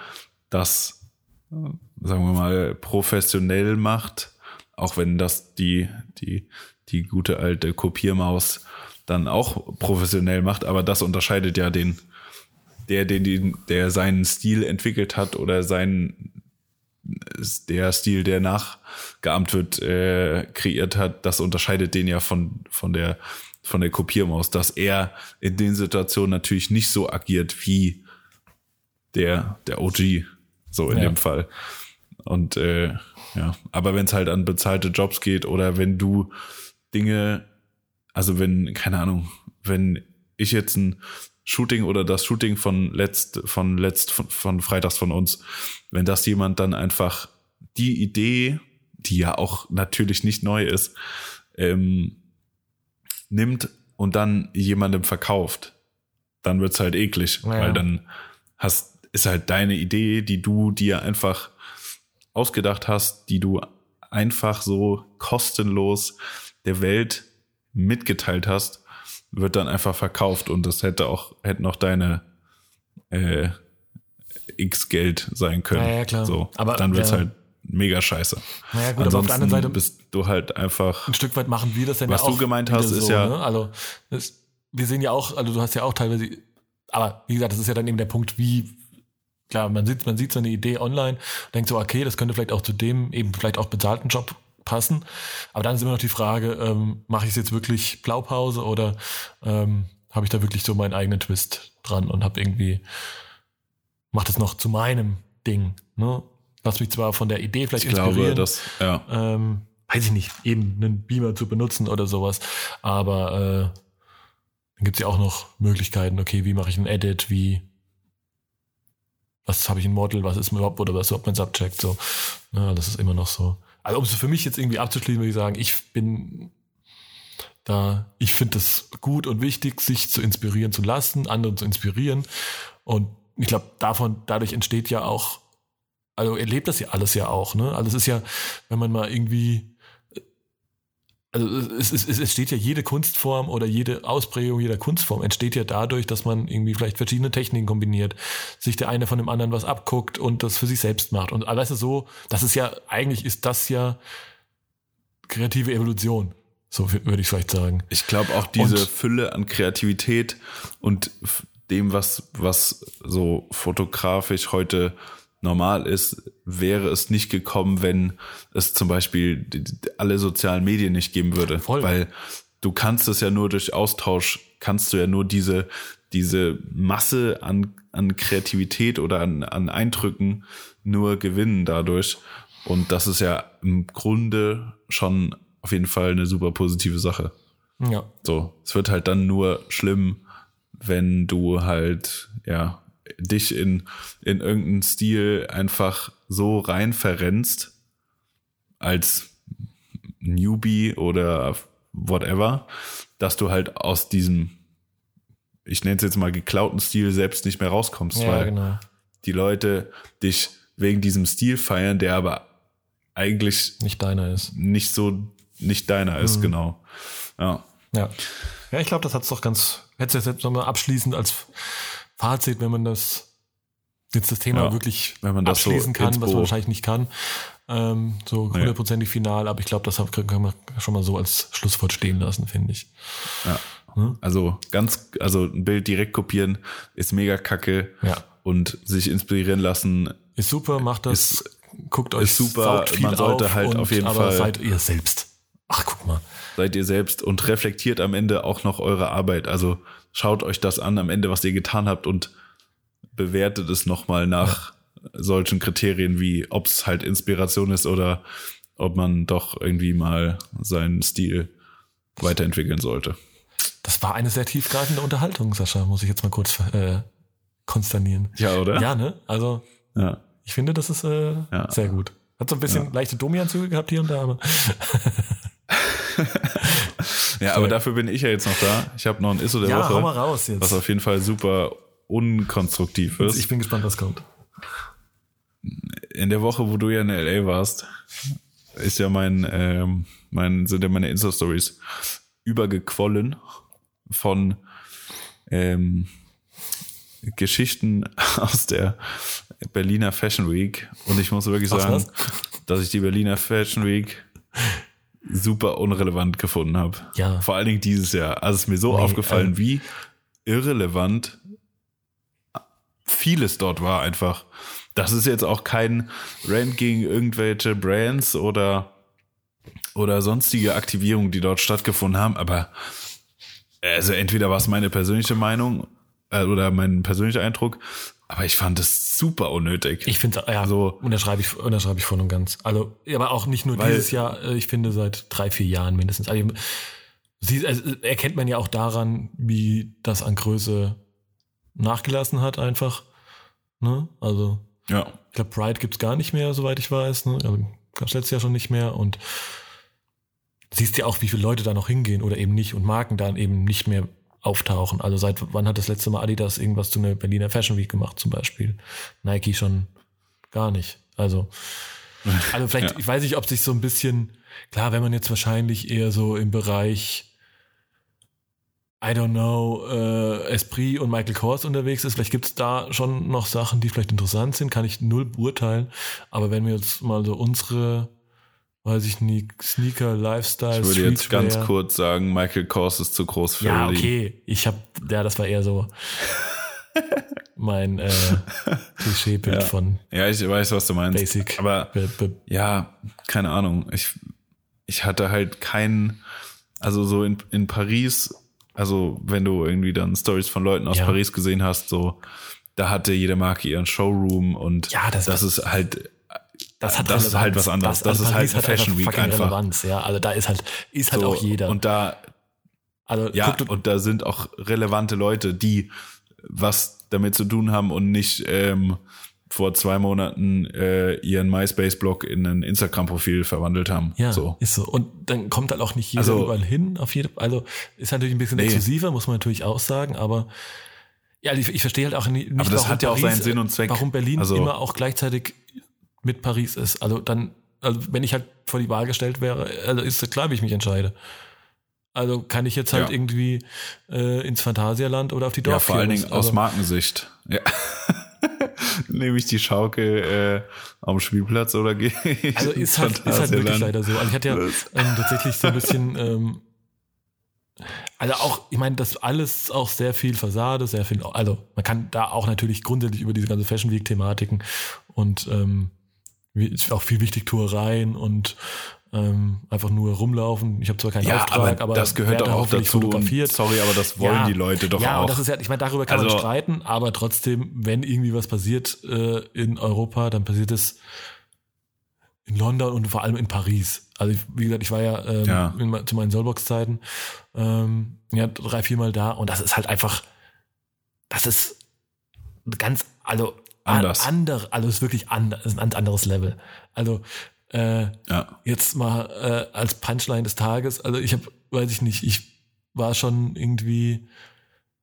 das, äh, sagen wir mal, professionell macht, auch wenn das die, die, die gute alte Kopiermaus dann auch professionell macht, aber das unterscheidet ja den, der, den, der seinen Stil entwickelt hat oder seinen der Stil, der nachgeahmt wird, äh, kreiert hat, das unterscheidet den ja von, von der, von der Kopiermaus, dass er in den Situationen natürlich nicht so agiert wie der, der OG, so in Ja. dem Fall. Und äh, ja, aber wenn es halt an bezahlte Jobs geht oder wenn du Dinge, also wenn, keine Ahnung, wenn ich jetzt ein Shooting oder das Shooting von letzt, von letzt, von, von freitags von uns, wenn das jemand dann einfach die Idee, die ja auch natürlich nicht neu ist, ähm, nimmt und dann jemandem verkauft, dann wird's halt eklig, Ja. weil dann hast, ist halt deine Idee, die du dir einfach ausgedacht hast, die du einfach so kostenlos der Welt mitgeteilt hast, wird dann einfach verkauft und das hätte auch, hätten auch deine äh, X Geld sein können. Ja, ja, klar. So, Aber, dann wird's ja. halt mega scheiße. Naja, gut, aber auf der anderen Seite bist du halt einfach ein Stück weit machen wir das dann Was ja auch. du gemeint hast, ist ja- Ne? Also, das, wir sehen ja auch, also du hast ja auch teilweise, aber wie gesagt, das ist ja dann eben der Punkt, wie, klar, man sieht, man sieht so eine Idee online, denkt so, okay, das könnte vielleicht auch zu dem eben vielleicht auch bezahlten Job passen. Aber dann ist immer noch die Frage, ähm, mache ich es jetzt wirklich Blaupause oder ähm, habe ich da wirklich so meinen eigenen Twist dran und habe irgendwie, macht es noch zu meinem Ding, ne? Lass mich zwar von der Idee vielleicht ich glaube, inspirieren dass, ja. ähm, weiß ich nicht, eben einen Beamer zu benutzen oder sowas. Aber äh, dann gibt's ja auch noch Möglichkeiten, okay, wie mache ich ein Edit, wie was habe ich ein Model, was ist überhaupt oder was ist überhaupt mein Subject, so. Ja, das ist immer noch so. Also um es für mich jetzt irgendwie abzuschließen, würde ich sagen, ich bin da, ich finde es gut und wichtig, sich zu inspirieren zu lassen, anderen zu inspirieren. Und ich glaube, davon, dadurch entsteht ja auch, also erlebt das ja alles ja auch, ne? Also es ist ja, wenn man mal irgendwie, also es, es, es entsteht ja jede Kunstform oder jede Ausprägung jeder Kunstform entsteht ja dadurch, dass man irgendwie vielleicht verschiedene Techniken kombiniert, sich der eine von dem anderen was abguckt und das für sich selbst macht. Und weißt du so, das ist ja, eigentlich ist das ja kreative Evolution. So würde ich vielleicht sagen. Ich glaube auch diese Und- Fülle an Kreativität und dem, was, was so fotografisch heute normal ist, wäre es nicht gekommen, wenn es zum Beispiel alle sozialen Medien nicht geben würde. Voll. Weil du kannst es ja nur durch Austausch, kannst du ja nur diese, diese Masse an, an Kreativität oder an, an Eindrücken nur gewinnen dadurch. Und das ist ja im Grunde schon auf jeden Fall eine super positive Sache. Ja. So, es wird halt dann nur schlimm, wenn du halt, ja, dich in, in irgendeinen Stil einfach so rein verrennst, als Newbie oder whatever, dass du halt aus diesem, ich nenne es jetzt mal geklauten Stil selbst nicht mehr rauskommst, Ja, weil genau. die Leute dich wegen diesem Stil feiern, der aber eigentlich Nicht deiner ist. nicht so, nicht deiner Mhm. ist, genau. Ja. Ja. Ja, ich glaube, das hat's doch ganz, hätte es jetzt nochmal abschließend als Fazit, wenn man das, jetzt das Thema Ja, wirklich wenn man das so abschließen kann, was man wahrscheinlich nicht kann. Ähm, so hundertprozentig final, aber ich glaube, das kann man schon mal so als Schlusswort stehen lassen, finde ich. Ja. Hm? Also ganz, also ein Bild direkt kopieren ist mega kacke. Ja. Und sich inspirieren lassen Ist super, macht das, Ist- guckt euch ist super, man sollte auf halt und, auf jeden aber Fall- seid ihr selbst. Ach, guck mal. seid ihr selbst und reflektiert am Ende auch noch eure Arbeit. Also schaut euch das an am Ende, was ihr getan habt und bewertet es nochmal nach solchen Kriterien wie, ob es halt Inspiration ist oder ob man doch irgendwie mal seinen Stil weiterentwickeln sollte. Das war eine sehr tiefgreifende Unterhaltung, Sascha, muss ich jetzt mal kurz äh, konsternieren. Ja, oder? Ja, ne? Also, Ja. ich finde, das ist äh, Ja. sehr gut. Hat so ein bisschen leichte Domi-Anzüge gehabt hier und da, aber Ja, aber dafür bin ich ja jetzt noch da. Ich habe noch ein Isso der ja, Woche. hau mal raus jetzt. was auf jeden Fall super unkonstruktiv ist. ich bin gespannt, was kommt. in der Woche, wo du ja in LA warst, ist ja mein, ähm, mein, sind ja meine Insta-Stories übergequollen von ähm, Geschichten aus der Berliner Fashion Week. Und ich muss wirklich sagen, dass ich die Berliner Fashion Week super unrelevant gefunden habe. Ja. Vor allen Dingen dieses Jahr. Also es ist mir so Nee, aufgefallen, ähm, wie irrelevant vieles dort war einfach. Das ist jetzt auch kein Rant gegen irgendwelche Brands oder, oder sonstige Aktivierungen, die dort stattgefunden haben, aber also entweder war es meine persönliche Meinung äh, oder mein persönlicher Eindruck, aber ich fand es super unnötig. Ich finde, ja, So. unterschreibe ich, unterschreibe ich voll und ganz. Also, aber auch nicht nur Weil- dieses Jahr, äh, ich finde seit drei, vier Jahren mindestens. Also, sie, also, erkennt man ja auch daran, wie das an Größe nachgelassen hat, einfach. Ne? Also, ja. ich glaube, Pride gibt's gar nicht mehr, soweit ich weiß. Ne? Also, gab's letztes Jahr schon nicht mehr. Und siehst ja auch, wie viele Leute da noch hingehen oder eben nicht und Marken dann eben nicht mehr auftauchen. Also seit wann hat das letzte Mal Adidas irgendwas zu einer Berliner Fashion Week gemacht zum Beispiel? Nike schon gar nicht. Also, also vielleicht, Ja. ich weiß nicht, ob sich so ein bisschen, klar, wenn man jetzt wahrscheinlich eher so im Bereich I don't know, äh, Esprit und Michael Kors unterwegs ist. Vielleicht gibt's da schon noch Sachen, die vielleicht interessant sind, kann ich null beurteilen. Aber wenn wir jetzt mal so unsere, weiß ich nicht, Sneaker, Lifestyle, Ich würde jetzt ganz Streetwear- kurz sagen, Michael Kors ist zu groß für Ja, okay. Ich habe, ja, das war eher so mein äh, Klischeebild von Ja, ich weiß, was du meinst. Basic. Aber Be- be- ja, keine Ahnung. Ich, ich hatte halt keinen, also so in, in Paris, also wenn du irgendwie dann Stories von Leuten aus Ja. Paris gesehen hast, so, da hatte jede Marke ihren Showroom und Ja, das- das ist halt, das hat das ist halt was anderes. Das also ist halt hat Fashion Week fucking einfach. Relevanz, ja. Also da ist halt, ist halt so, auch jeder. und da, also ja, und da sind auch relevante Leute, die was damit zu tun haben und nicht ähm, vor zwei Monaten äh, ihren MySpace-Blog in ein Instagram-Profil verwandelt haben. Ja, so. ist so. Und dann kommt halt auch nicht jeder Also- überall hin, auf jeden Also ist natürlich ein bisschen Nee. exklusiver, muss man natürlich auch sagen, aber ja, ich, ich verstehe halt auch nicht, Aber das warum hat ja auch Paris, seinen Sinn und Zweck. Warum Berlin Also- immer auch gleichzeitig mit Paris ist. Also dann, also wenn ich halt vor die Wahl gestellt wäre, also ist es klar, wie ich mich entscheide. Also kann ich jetzt halt Ja. irgendwie äh, ins Phantasialand oder auf die Ja, Dorf vor allen Dingen aus Markensicht. Ja. Nehme ich die Schaukel äh, am Spielplatz oder gehe ich Also ist halt, ist halt wirklich leider so. Also ich hatte ja ähm, tatsächlich so ein bisschen, ähm, also auch, ich meine, das alles auch sehr viel Fassade, sehr viel, also man kann da auch natürlich grundsätzlich über diese ganze Fashion Week Thematiken und ähm, ist auch viel wichtig Tourereien und ähm, einfach nur rumlaufen. Ich habe zwar keinen Ja, Auftrag, aber, aber, das gehört auch dazu. Fotografiert. sorry, aber das wollen Ja, die Leute doch ja, auch. und das ist ja, ich meine, darüber kann man Also- streiten, aber trotzdem, wenn irgendwie was passiert äh, in Europa, dann passiert es in London und vor allem in Paris. Also ich, wie gesagt, ich war ja, ähm, Ja. In, zu meinen Soulbox-Zeiten ähm, ja, drei, viermal da und das ist halt einfach, das ist ganz, also Anders. An, andere, also es ist wirklich anders, ist ein anderes Level. Also äh, ja. jetzt mal äh, als Punchline des Tages, also ich habe, weiß ich nicht, ich war schon irgendwie,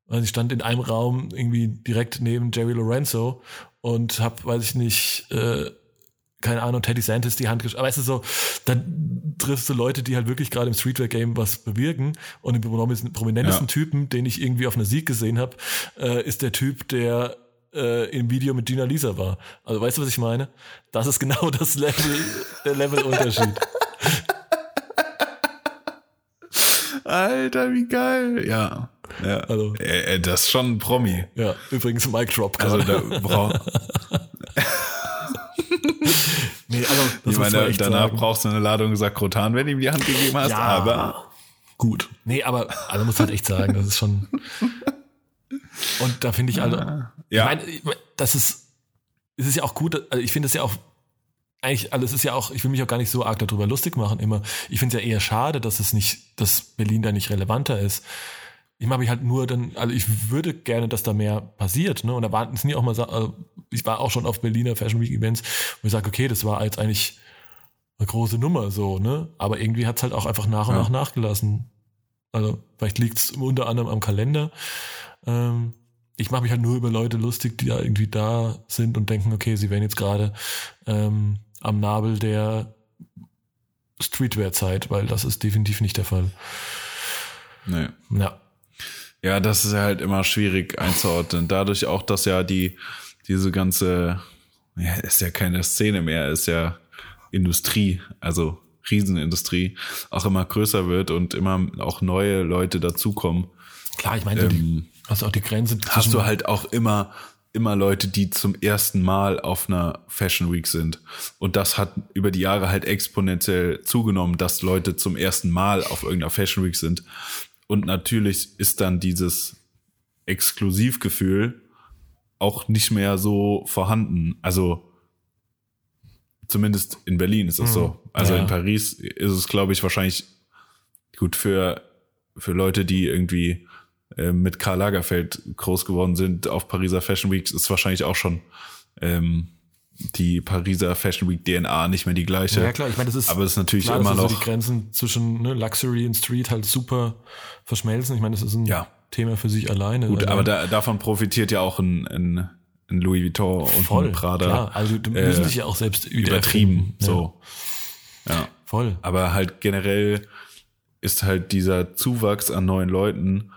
also ich stand in einem Raum irgendwie direkt neben Jerry Lorenzo und habe, weiß ich nicht, äh, keine Ahnung, Teddy Santis die Hand geschüttelt. Weißt du so, dann triffst du Leute, die halt wirklich gerade im Streetwear-Game was bewirken und den prominentesten, prominentesten Ja. Typen, den ich irgendwie auf einer Sieg gesehen habe, äh, ist der Typ, der äh, im Video mit Gina Lisa war. Also weißt du, was ich meine? Das ist genau das Level, der Levelunterschied. Alter, wie geil. Ja. ja. Also- äh, das ist schon ein Promi. Ja, übrigens Mic Drop Also da brauch, nee, also, das ich meine, danach sagen. brauchst du eine Ladung Sakrotan, wenn du ihm die Hand gegeben hast, Ja. aber gut. Nee, aber also muss halt echt sagen, das ist schon. Und da finde ich also, ja. ich meine, das ist, es ist ja auch gut, also ich finde es ja auch, eigentlich, also es ist ja auch, ich will mich auch gar nicht so arg darüber lustig machen immer. Ich finde es ja eher schade, dass es nicht, dass Berlin da nicht relevanter ist. Ich mache mich halt nur dann, also ich würde gerne, dass da mehr passiert, ne? Und da waren es nie auch mal, also ich war auch schon auf Berliner Fashion Week Events, wo ich sage, okay, das war jetzt eigentlich eine große Nummer so, ne? Aber irgendwie hat es halt auch einfach nach und Ja. nach nachgelassen. Also vielleicht liegt es unter anderem am Kalender. Ähm, ich mache mich halt nur über Leute lustig, die da irgendwie da sind und denken, okay, sie wären jetzt gerade ähm, am Nabel der Streetwear-Zeit, weil das ist definitiv nicht der Fall. nee. Ja, Ja, das ist ja halt immer schwierig einzuordnen. Dadurch auch, dass ja die, diese ganze, ja, ist ja keine Szene mehr, ist ja Industrie, also Riesenindustrie, auch immer größer wird und immer auch neue Leute dazukommen. klar, ich meine, so die, also auch die Grenze Hast du halt auch immer, immer Leute, die zum ersten Mal auf einer Fashion Week sind. Und das hat über die Jahre halt exponentiell zugenommen, dass Leute zum ersten Mal auf irgendeiner Fashion Week sind. Und natürlich ist dann dieses Exklusivgefühl auch nicht mehr so vorhanden. Also zumindest in Berlin ist es so. Also ja. in Paris ist es, glaube ich, wahrscheinlich gut für, für Leute, die irgendwie äh, mit Karl Lagerfeld groß geworden sind auf Pariser Fashion Weeks, ist wahrscheinlich auch schon ähm, die Pariser Fashion Week DNA nicht mehr die gleiche. Ja, klar, ich meine, das ist, Aber es ist natürlich klar, immer dass so noch. die Grenzen zwischen ne, Luxury und Street halt super verschmelzen. Ich meine, das ist ein Ja. Thema für sich alleine. Gut, Also, aber da, davon profitiert ja auch ein, ein, ein Louis Vuitton und voll, ein Prada klar. Also die äh, müssen sich ja auch selbst übertrieben. Ja, So. Ja. Voll. Aber halt generell ist halt dieser Zuwachs an neuen Leuten,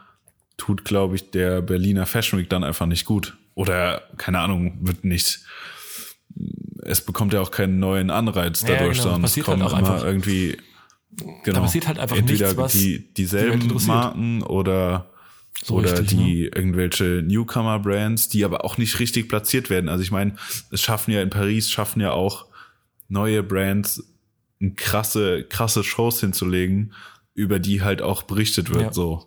tut, glaube ich, der Berliner Fashion Week dann einfach nicht gut. Oder, keine Ahnung, wird nicht. Es bekommt ja auch keinen neuen Anreiz Ja, dadurch, genau, sondern es passiert kommen halt immer einfach- irgendwie. Genau, passiert halt einfach entweder nichts, die, die dieselben interessiert. Marken oder So oder richtig, ne? die irgendwelche Newcomer-Brands, die aber auch nicht richtig platziert werden. Also ich meine, es schaffen ja in Paris, schaffen ja auch neue Brands krasse, krasse Shows hinzulegen, über die halt auch berichtet wird. Ja. So,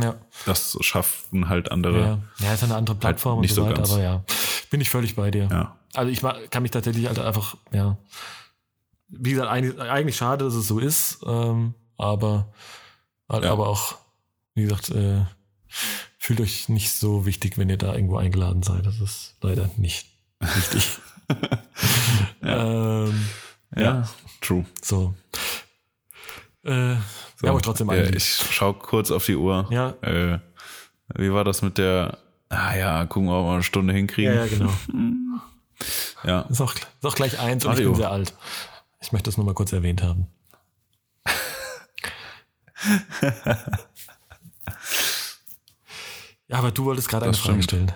Ja, das schaffen halt andere. ja. ja, ist eine andere Plattform nicht und so, so weiter, ganz. aber ja, bin ich völlig bei dir. Ja. Also ich kann mich tatsächlich halt einfach, ja, wie gesagt, eigentlich, eigentlich schade, dass es so ist, ähm, aber halt Ja. aber auch, wie gesagt, äh, fühlt euch nicht so wichtig, wenn ihr da irgendwo eingeladen seid. Das ist leider nicht wichtig. ähm, Ja, true. so. Äh, wir haben euch trotzdem ja. Ich schau kurz auf die Uhr. Ja. Äh, wie war das mit der, ah ja, gucken wir, ob wir eine Stunde Ja, hinkriegen. ja, genau. Ja. Ist auch, ist auch gleich eins und ich Mario. bin sehr alt. Ich möchte das nur mal kurz erwähnt haben. ja, aber du wolltest gerade eine Frage stellen.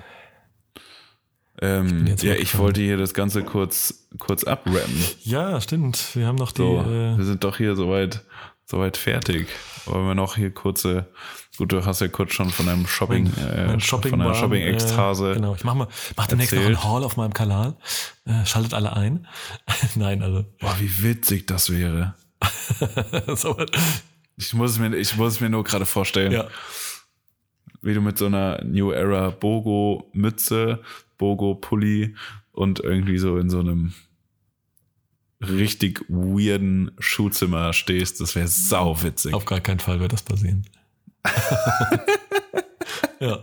Ähm, jetzt ja, ich wollte hier das Ganze kurz, kurz abrappen. Ja, stimmt. Wir haben noch die. So, äh, wir sind doch hier soweit, soweit fertig. Wollen wir noch hier kurze, gut, du hast ja kurz schon von deinem Shopping, äh, mein Shopping von deiner Bahn, Shopping-Ekstase. Äh, genau, ich mach mal, mach demnächst noch einen Haul auf meinem Kanal. Äh, schaltet alle ein. Nein, also. Boah, wie witzig das wäre. so, Ich muss es mir, ich muss es mir nur gerade vorstellen, ja. wie du mit so einer New Era Bogo Mütze, Bogo Pulli und irgendwie so in so einem richtig weirden Schuhzimmer stehst. Das wäre sau witzig. Auf gar keinen Fall wird das passieren. ja.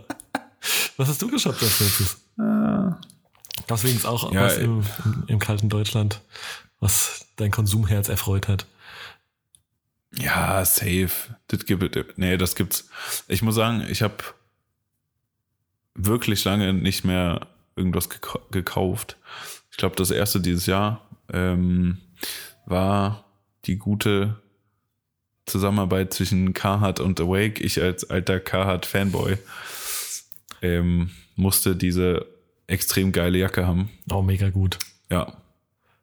Was hast du geschafft als letztes? Gab's wenigstens auch Ja, was im, im, im kalten Deutschland, was dein Konsumherz erfreut hat? Ja, safe. Das gibt, nee, das gibt's. Ich muss sagen, ich habe wirklich lange nicht mehr irgendwas gekau- gekauft. Ich glaube, das erste dieses Jahr ähm, war die gute Zusammenarbeit zwischen Carhartt und Awake. Ich als alter Carhartt-Fanboy ähm, musste diese extrem geile Jacke haben. Oh, mega gut. Ja.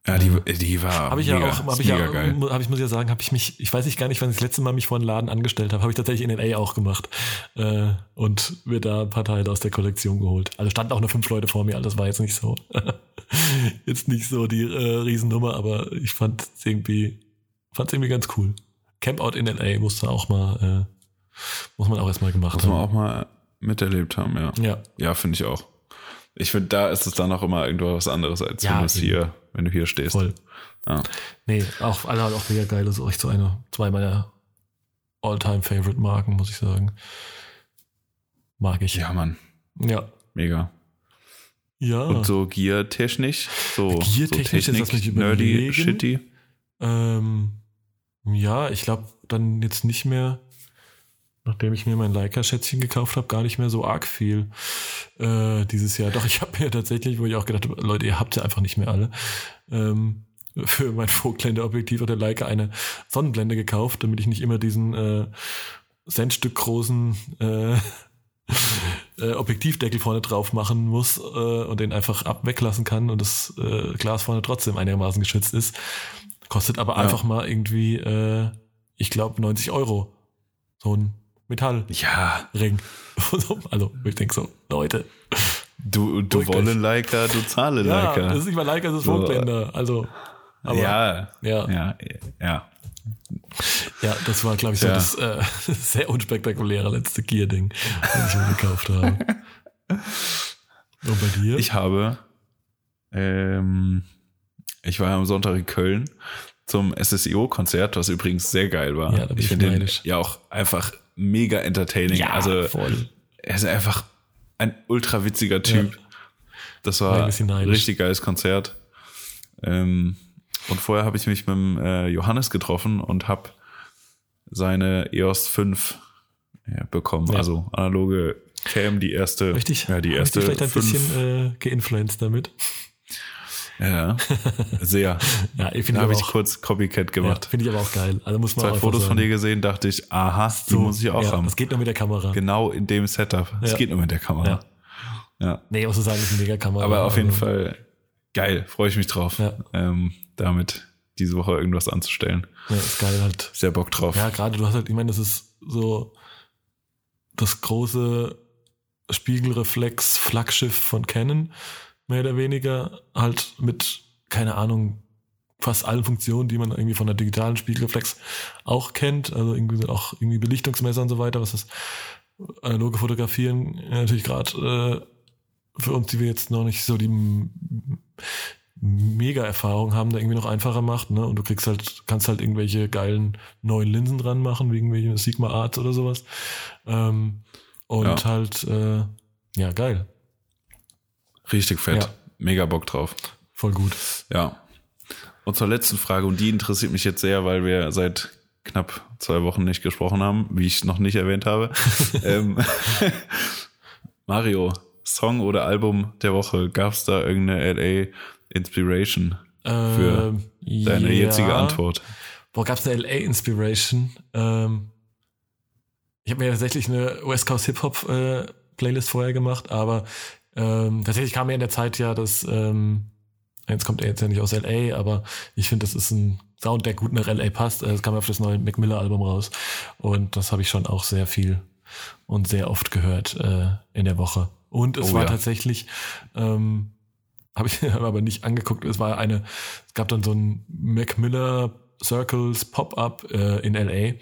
Ja, die, die war Habe ich mega, ja auch, ist ich ja, geil. habe ich muss ja sagen, habe ich mich, ich weiß nicht gar nicht, wann ich das letzte Mal mich vor einen Laden angestellt habe, habe ich tatsächlich in LA auch gemacht äh, und mir da ein paar Teile aus der Kollektion geholt. Also standen auch nur fünf Leute vor mir, das war jetzt nicht so, jetzt nicht so die äh, Riesennummer, aber ich fand es irgendwie, fand irgendwie ganz cool. Campout in LA musste auch mal, äh, muss man auch erstmal gemacht Muss man haben. auch mal miterlebt haben, ja. Ja, Ja, finde ich auch. Ich finde, da ist es dann auch immer irgendwas anderes, als Ja, wenn hier, wenn du hier stehst. voll. Ja. Nee, auch alle halt auch mega geil. Das ist echt so eine, zwei meiner All-Time-Favorite-Marken, muss ich sagen. Mag ich. ja, Mann, Ja. mega. Ja. Und so Gear-technisch, so, Gear-technisch, so mich nerdy, shitty. Ähm, ja, ich glaube dann jetzt nicht mehr, nachdem ich mir mein Leica-Schätzchen gekauft habe, gar nicht mehr so arg viel äh, dieses Jahr. Doch, ich habe mir tatsächlich, wo ich auch gedacht habe, Leute, ihr habt ja einfach nicht mehr alle, ähm, für mein Vogtländer-Objektiv hat der Leica eine Sonnenblende gekauft, damit ich nicht immer diesen äh, Centstück großen äh, äh, Objektivdeckel vorne drauf machen muss äh, und den einfach ab weglassen kann und das äh, Glas vorne trotzdem einigermaßen geschützt ist. Kostet aber Ja. einfach mal irgendwie, äh, ich glaube, 90 Euro. So ein Metallring. Ja, also, ich denke so, Leute. du, du Beruhigt wolle euch. Leica, du zahle Ja, Leica. das ist nicht mal Leica, das ist So. Vogtländer. Also, aber, ja. ja, Ja. ja, ja. das war, glaube ich, so Ja. das äh, sehr unspektakuläre letzte Gear-Ding, das ich mir gekauft habe. Und bei dir? Ich habe, ähm, ich war am Sonntag in Köln zum SSIO-Konzert, was übrigens sehr geil war. Ja, da bin ich ich finde ja auch einfach mega entertaining. ja, also voll. er ist einfach ein ultra witziger Typ. Das War ein richtig geiles Konzert. Ähm, und vorher habe ich mich mit dem, äh, Johannes getroffen und habe seine EOS 5 ja, bekommen. Ja. Also analoge Cam, die erste. Richtig, Ja, die ich erste. dich vielleicht ein fünf, bisschen äh, geinfluenced damit. Ja, sehr. Ja, ich Da finde habe ich, kurz Copycat ja, gemacht. finde ich aber auch geil. Also muss man Zwei Fotos einfach von sagen. dir gesehen, dachte ich, aha, die So, muss ich auch ja, haben. Das geht nur mit der Kamera. Genau in dem Setup. Es Ja. geht nur mit der Kamera. Ja. Nee, ich muss sagen, das ist eine mega Kamera. Aber auf jeden Also, Fall geil, freue ich mich drauf, Ja. ähm, damit diese Woche irgendwas anzustellen. Ja, ist geil halt. Sehr Bock drauf. Ja, gerade du hast halt, ich meine, das ist so das große Spiegelreflex-Flaggschiff von Canon, mehr oder weniger, halt mit, keine Ahnung, fast allen Funktionen, die man irgendwie von der digitalen Spiegelreflex auch kennt, also irgendwie auch irgendwie Belichtungsmesser und so weiter, was das analoge Fotografieren natürlich gerade äh, für uns, die wir jetzt noch nicht so die m- Mega-Erfahrung haben, da irgendwie noch einfacher macht, ne? Und du kriegst halt, kannst halt irgendwelche geilen neuen Linsen dran machen, wie irgendwelche Sigma Arts oder sowas. Ähm, Und Ja. halt, äh, ja, geil. Richtig fett. Ja. Mega Bock drauf. Voll gut. Ja. Und zur letzten Frage, und die interessiert mich jetzt sehr, weil wir seit knapp zwei Wochen nicht gesprochen haben, wie ich noch nicht erwähnt habe. ähm, Mario, Song oder Album der Woche, gab es da irgendeine LA Inspiration für Ähm, deine ja. jetzige Antwort? Boah, gab's eine LA Inspiration? Ähm, ich habe mir tatsächlich eine West Coast Hip Hop äh, Playlist vorher gemacht, aber ähm, tatsächlich kam mir in der Zeit ja das, ähm, jetzt kommt er jetzt ja nicht aus LA, aber ich finde, das ist ein Sound, der gut nach LA passt. Es kam auf das neue Mac Miller Album raus und das habe ich schon auch sehr viel und sehr oft gehört äh, in der Woche. Und es Oh war ja. tatsächlich, ähm, habe ich aber nicht angeguckt. Es war eine, es gab dann so ein Mac Miller Circles Pop-up äh, in LA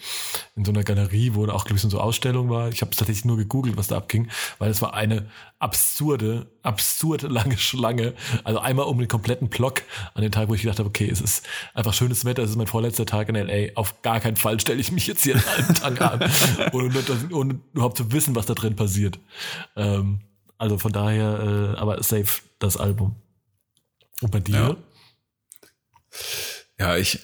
in so einer Galerie, wo auch glaube ich so eine Ausstellung war. Ich habe tatsächlich nur gegoogelt, was da abging, weil es war eine absurde, absurde lange Schlange. Also einmal um den kompletten Block an den Tag, wo ich gedacht habe, okay, es ist einfach schönes Wetter, es ist mein vorletzter Tag in LA. Auf gar keinen Fall stelle ich mich jetzt hier einen Tag an, ohne, ohne überhaupt zu wissen, was da drin passiert. Ähm, also von daher, äh, aber safe das Album. Und bei dir? Ja. Ja, ich,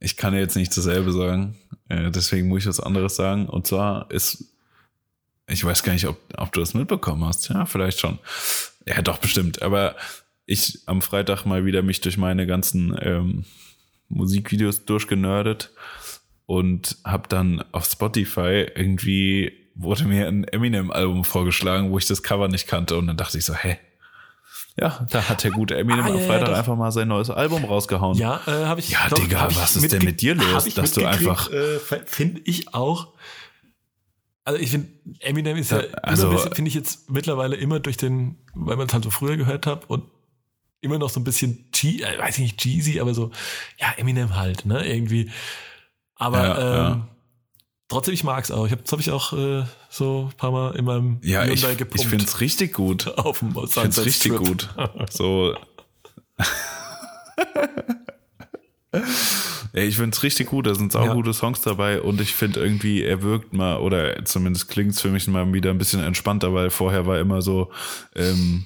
ich kann jetzt nicht dasselbe sagen. Äh, deswegen muss ich was anderes sagen. Und zwar ist, ich weiß gar nicht, ob, ob du das mitbekommen hast. Ja, vielleicht schon. Ja, doch, bestimmt. Aber ich am Freitag mal wieder mich durch meine ganzen ähm, Musikvideos durchgenördet und habe dann auf Spotify irgendwie wurde mir ein Eminem-Album vorgeschlagen, wo ich das Cover nicht kannte. Und dann dachte ich so, hä? Ja, da hat der gute Eminem Ah, ja, am ja, Freitag doch. einfach mal sein neues Album rausgehauen. Ja, äh, habe ich. Ja, Digga, hab ich was ist denn mit dir los, dass du einfach- Äh, finde ich auch. Also ich finde, Eminem ist ja, Ja, also- finde ich jetzt mittlerweile immer durch den, weil man es halt so früher gehört hat und immer noch so ein bisschen, G, äh, weiß ich nicht, cheesy, aber so, ja, Eminem halt, ne, irgendwie. Aber Ja, ähm, ja. Trotzdem, ich mag's auch. Ich hab, das habe ich auch äh, so ein paar Mal in meinem Ja, ich, Hyundai ich gepumpt finde es richtig gut. auf dem Ich finde es richtig gut. So. Ja, ich finde es richtig gut, da sind auch Ja. gute Songs dabei und ich finde irgendwie, er wirkt mal, oder zumindest klingt es für mich mal wieder ein bisschen entspannter, weil vorher war immer so, ähm,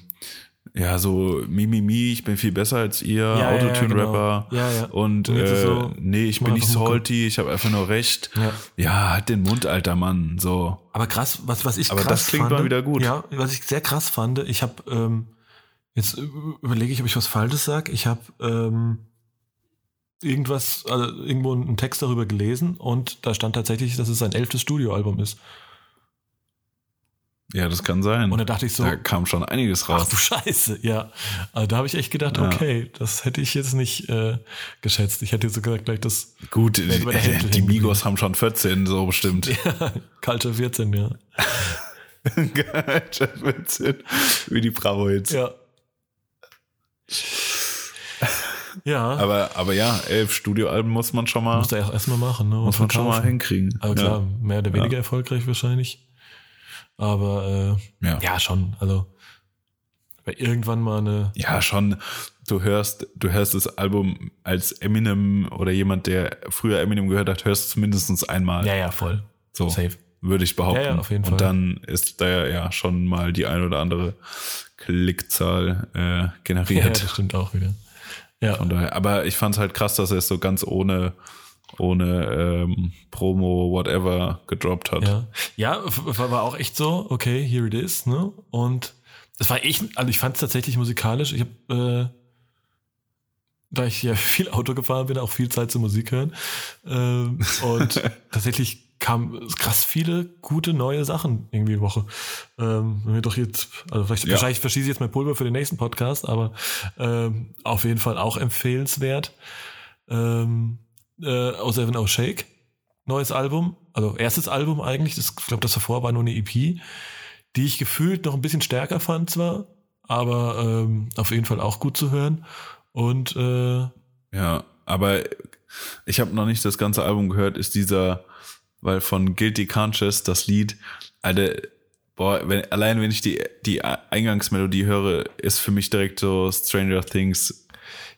ja, so Mimimi, ich bin viel besser als ihr, ja, Autotune-Rapper genau. Ja, ja. und äh, so, nee, ich bin nicht salty, ich habe einfach nur recht. Ja. Ja, halt den Mund, alter Mann, so. Aber krass, was, was ich Aber krass das klingt fand, mal wieder gut. Ja, was ich sehr krass fand, ich habe, ähm, jetzt überlege ich, ob ich was Falsches sage. Ich habe ähm, irgendwas, also irgendwo einen Text darüber gelesen und da stand tatsächlich, dass es sein elftes Studioalbum ist. Ja, das kann sein. Und da dachte ich so, da kam schon einiges ach raus. du Scheiße, ja. Also da habe ich echt gedacht, Ja. okay, das hätte ich jetzt nicht äh, geschätzt. Ich hätte jetzt sogar gleich das Gut, der äh, die Migos haben schon 14, so bestimmt. kalte 14, ja. Geil, 14. Wie die Bravo jetzt. Ja. Ja, Aber, aber ja, elf Studioalben muss man schon mal, muss er auch erstmal machen, ne? und muss man schon mal hinkriegen. Aber klar, mehr oder weniger erfolgreich wahrscheinlich. Aber äh, Ja. ja. schon, also weil irgendwann mal eine. Ja. schon. Du hörst, du hörst das Album als Eminem oder jemand, der früher Eminem gehört hat, hörst du es mindestens einmal. Ja, ja, voll. so Safe. würde ich behaupten. Ja, ja, auf jeden Und Fall. dann ist da ja schon mal die ein oder andere Klickzahl äh, generiert. Ja, das stimmt auch wieder. Ja, Von daher, aber ich fand es halt krass, dass er es so ganz ohne, ohne ähm, Promo, whatever, gedroppt hat. ja. Ja, war auch echt so, okay, here it is, ne? Und es war echt, also ich fand es tatsächlich musikalisch. Ich habe, äh, da ich ja viel Auto gefahren bin, auch viel Zeit zur Musik hören. Ähm, und tatsächlich kamen krass viele gute neue Sachen irgendwie die Woche. Ähm, wenn wir doch jetzt, also vielleicht, Ja. wahrscheinlich verschieße ich jetzt mein Pulver für den nächsten Podcast, aber ähm, auf jeden Fall auch empfehlenswert. Ähm, äh, aus Seven O Shake, neues Album, also erstes Album eigentlich, das, ich glaube, das davor war nur eine EP, die ich gefühlt noch ein bisschen stärker fand zwar, aber ähm, auf jeden Fall auch gut zu hören. Und äh, Ja, aber ich habe noch nicht das ganze Album gehört, ist dieser, weil von Guilty Conscious das Lied, Alter, boah, wenn, allein wenn ich die, die Eingangsmelodie höre, ist für mich direkt so Stranger Things.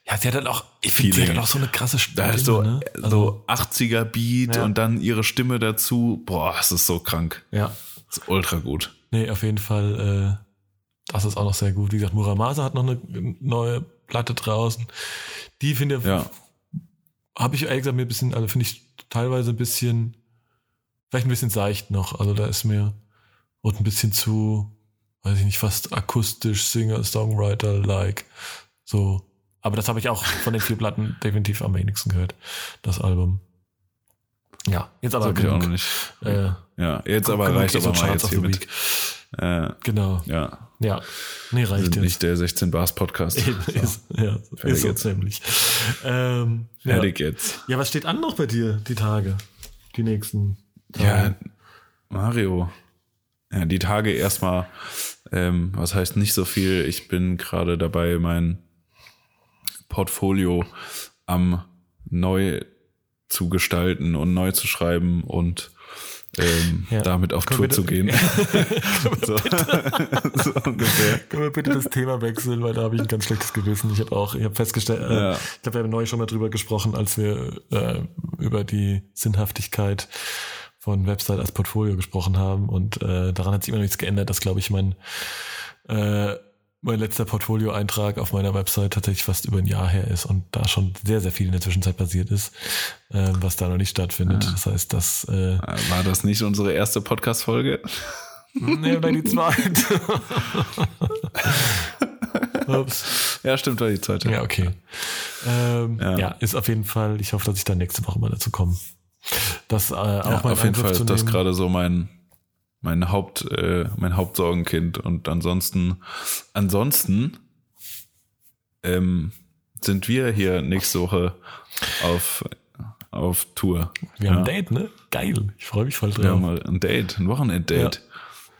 Ja, sie hat halt auch, ich finde, sie hat auch so eine krasse Da Stimme. ist so, ne? so 80er Beat Ja. und dann ihre Stimme dazu. Boah, es ist so krank. ja. Das ist ultra gut. Nee, auf jeden Fall, äh, das ist auch noch sehr gut. Wie gesagt, Muramasa hat noch eine neue Platte draußen. Die finde ich, Ja. habe ich ehrlich gesagt mir ein bisschen, also finde ich teilweise ein bisschen, vielleicht ein bisschen seicht noch. Also da ist mir und ein bisschen zu, weiß ich nicht, fast akustisch Singer, Songwriter like. So. Aber das habe ich auch von den vier Platten definitiv am wenigsten gehört, das Album. Ja, jetzt aber ich auch genug. nicht. Äh, Ja, jetzt aber genug reicht aber mal Charts jetzt hier mit. Äh, Genau. ja, Ja. Nee, reicht sind jetzt. nicht der 16 Bars Podcast. So, ist, ja, Fertig ist so jetzt. ziemlich. Ähm, ja. Fertig jetzt. ja, was steht an noch bei dir, die Tage? Die nächsten Tage? Ja, Mario. Ja, die Tage erstmal, ähm, was heißt nicht so viel. Ich bin gerade dabei, mein Portfolio am neu zu gestalten und neu zu schreiben und ähm, Ja. damit auf Können Tour wir zu gehen. so. so ungefähr. Können wir bitte das Thema wechseln, weil da habe ich ein ganz schlechtes Gewissen. Ich habe auch, ich habe festgestellt, äh, Ja. ich glaube, wir haben neulich schon mal drüber gesprochen, als wir äh, über die Sinnhaftigkeit von Website als Portfolio gesprochen haben. Und äh, daran hat sich immer noch nichts geändert, dass, glaube ich, mein, äh, mein letzter Portfolio-Eintrag auf meiner Website tatsächlich fast über ein Jahr her ist und da schon sehr, sehr viel in der Zwischenzeit passiert ist, äh, was da noch nicht stattfindet. Das heißt, dass äh, War das nicht unsere erste Podcast-Folge? Nee, oder die zweite. Ups. Ja, stimmt, war die zweite. Ja, okay. Ähm, ja. Ja. ist auf jeden Fall, ich hoffe, dass ich dann nächste Woche mal dazu komme. Das äh, auch Ja, mal auf jeden Fall ist das gerade so mein mein Haupt äh, mein Hauptsorgenkind und ansonsten ansonsten ähm, sind wir hier nächste Woche auf auf Tour. Wir haben ja. ein Date, ne? Geil. Ich freue mich voll Wir haben drauf. mal ein Date, ein Wochenend-Date.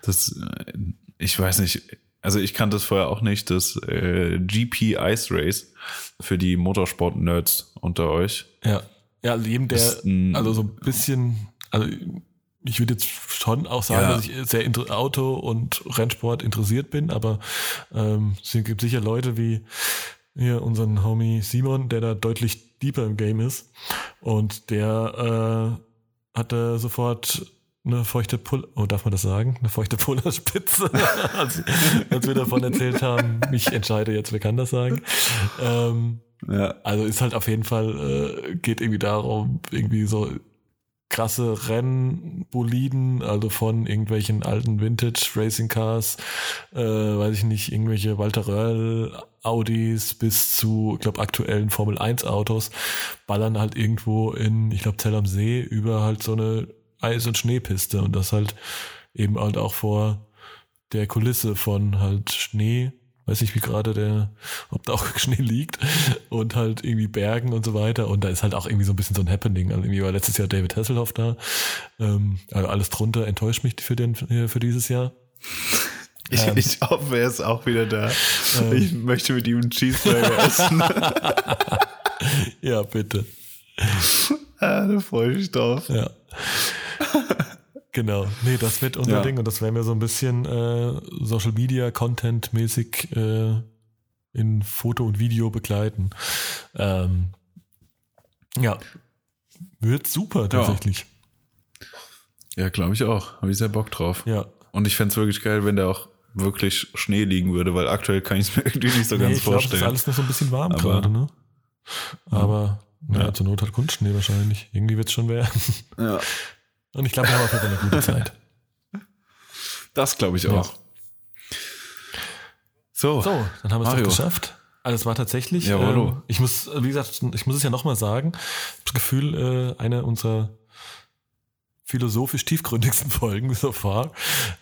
Das, äh, ich weiß nicht, also ich kannte es vorher auch nicht, das äh, GP Ice Race für die Motorsport-Nerds unter euch. Ja. Ja, also jedem, der, ein- also so ein bisschen, also ich würde jetzt schon auch sagen, Ja. dass ich sehr Auto- und Rennsport interessiert bin, aber ähm, es gibt sicher Leute wie hier unseren Homie Simon, der da deutlich deeper im Game ist und der äh, hatte sofort eine feuchte Pull, oh, darf man das sagen? Eine feuchte Pullerspitze, als, als wir davon erzählt haben. Ich entscheide jetzt, wer kann das sagen. Ähm, Ja, also ist halt auf jeden Fall, äh, geht irgendwie darum, irgendwie so krasse Rennboliden, also von irgendwelchen alten Vintage Racing Cars, äh, weiß ich nicht, irgendwelche Walter Röhrl Audis bis zu, ich glaube, aktuellen Formel 1 Autos, ballern halt irgendwo in, ich glaube, Zell am See über halt so eine Eis- und Schneepiste. Und das halt eben halt auch vor der Kulisse von halt Schnee, weiß nicht, wie gerade der, ob da auch Schnee liegt und halt irgendwie Bergen und so weiter. Und da ist halt auch irgendwie so ein bisschen so ein Happening. Also irgendwie war letztes Jahr David Hasselhoff da. Ähm, also alles drunter enttäuscht mich für, den, für dieses Jahr. ich, Ähm. ich hoffe, er ist auch wieder da. ich möchte mit ihm einen Cheeseburger essen. Ja, bitte. ah, da freue ich mich drauf. Ja. Genau. Nee, das wird unser Ja. Ding und das werden wir so ein bisschen äh, Social Media Content mäßig äh, in Foto und Video begleiten. Ähm, ja. Wird super tatsächlich. Ja, glaube ich auch. Habe ich sehr Bock drauf. Ja. Und ich fände es wirklich geil, wenn da auch wirklich Schnee liegen würde, weil aktuell kann ich es mir irgendwie nicht so Nee, ganz ich glaube, es ist vorstellen. alles noch so ein bisschen warm gerade, ne? Aber ja. Ja. zur Not hat Kunstschnee wahrscheinlich. Irgendwie wird es schon werden. ja, Und ich glaube, wir haben auf eine gute Zeit. das glaube ich Ja. auch. So, So, dann haben wir es doch geschafft. Also es war tatsächlich, Jawollo. ähm, ich muss, wie gesagt, ich muss es ja nochmal sagen, ich habe das Gefühl, äh, eine unserer philosophisch tiefgründigsten Folgen so far.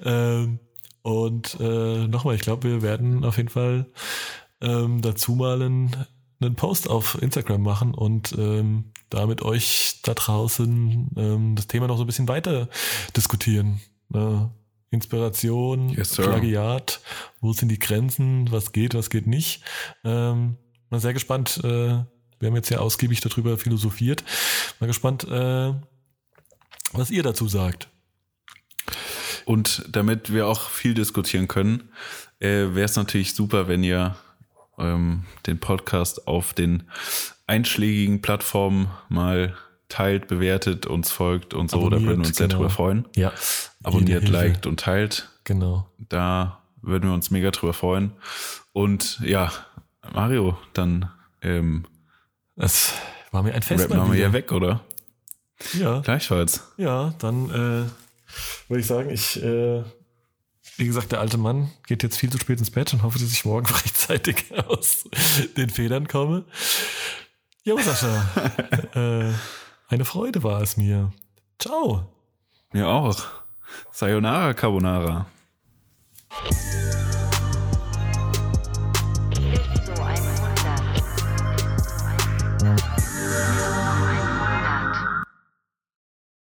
Ähm, und äh, nochmal, ich glaube, wir werden auf jeden Fall ähm, dazu mal einen, einen Post auf Instagram machen und ähm, da mit euch da draußen ähm, das Thema noch so ein bisschen weiter diskutieren. Ne? Inspiration, Yes. Plagiat, wo sind die Grenzen, was geht, was geht nicht. Ähm, mal sehr gespannt, äh, wir haben jetzt ja ausgiebig darüber philosophiert. Mal gespannt, äh, was ihr dazu sagt. und damit wir auch viel diskutieren können, äh, wäre es natürlich super, wenn ihr ähm, den Podcast auf den einschlägigen Plattformen mal teilt, bewertet, uns folgt und so. da Abonniert, würden wir uns sehr genau. drüber freuen. Ja. Abonniert, liked und teilt. Genau. Da würden wir uns mega drüber freuen. Und ja, Mario, dann ähm, Es war mir ein Fest. rappen mal wir hier weg, oder? Ja, Gleichfalls. ja, dann äh, würde ich sagen, ich, äh, wie gesagt, der alte Mann geht jetzt viel zu spät ins Bett und hoffe, dass ich morgen rechtzeitig aus den Federn komme. Jo, Sascha, äh, eine Freude war es mir. Ciao. Mir auch. Sayonara Carbonara. Thank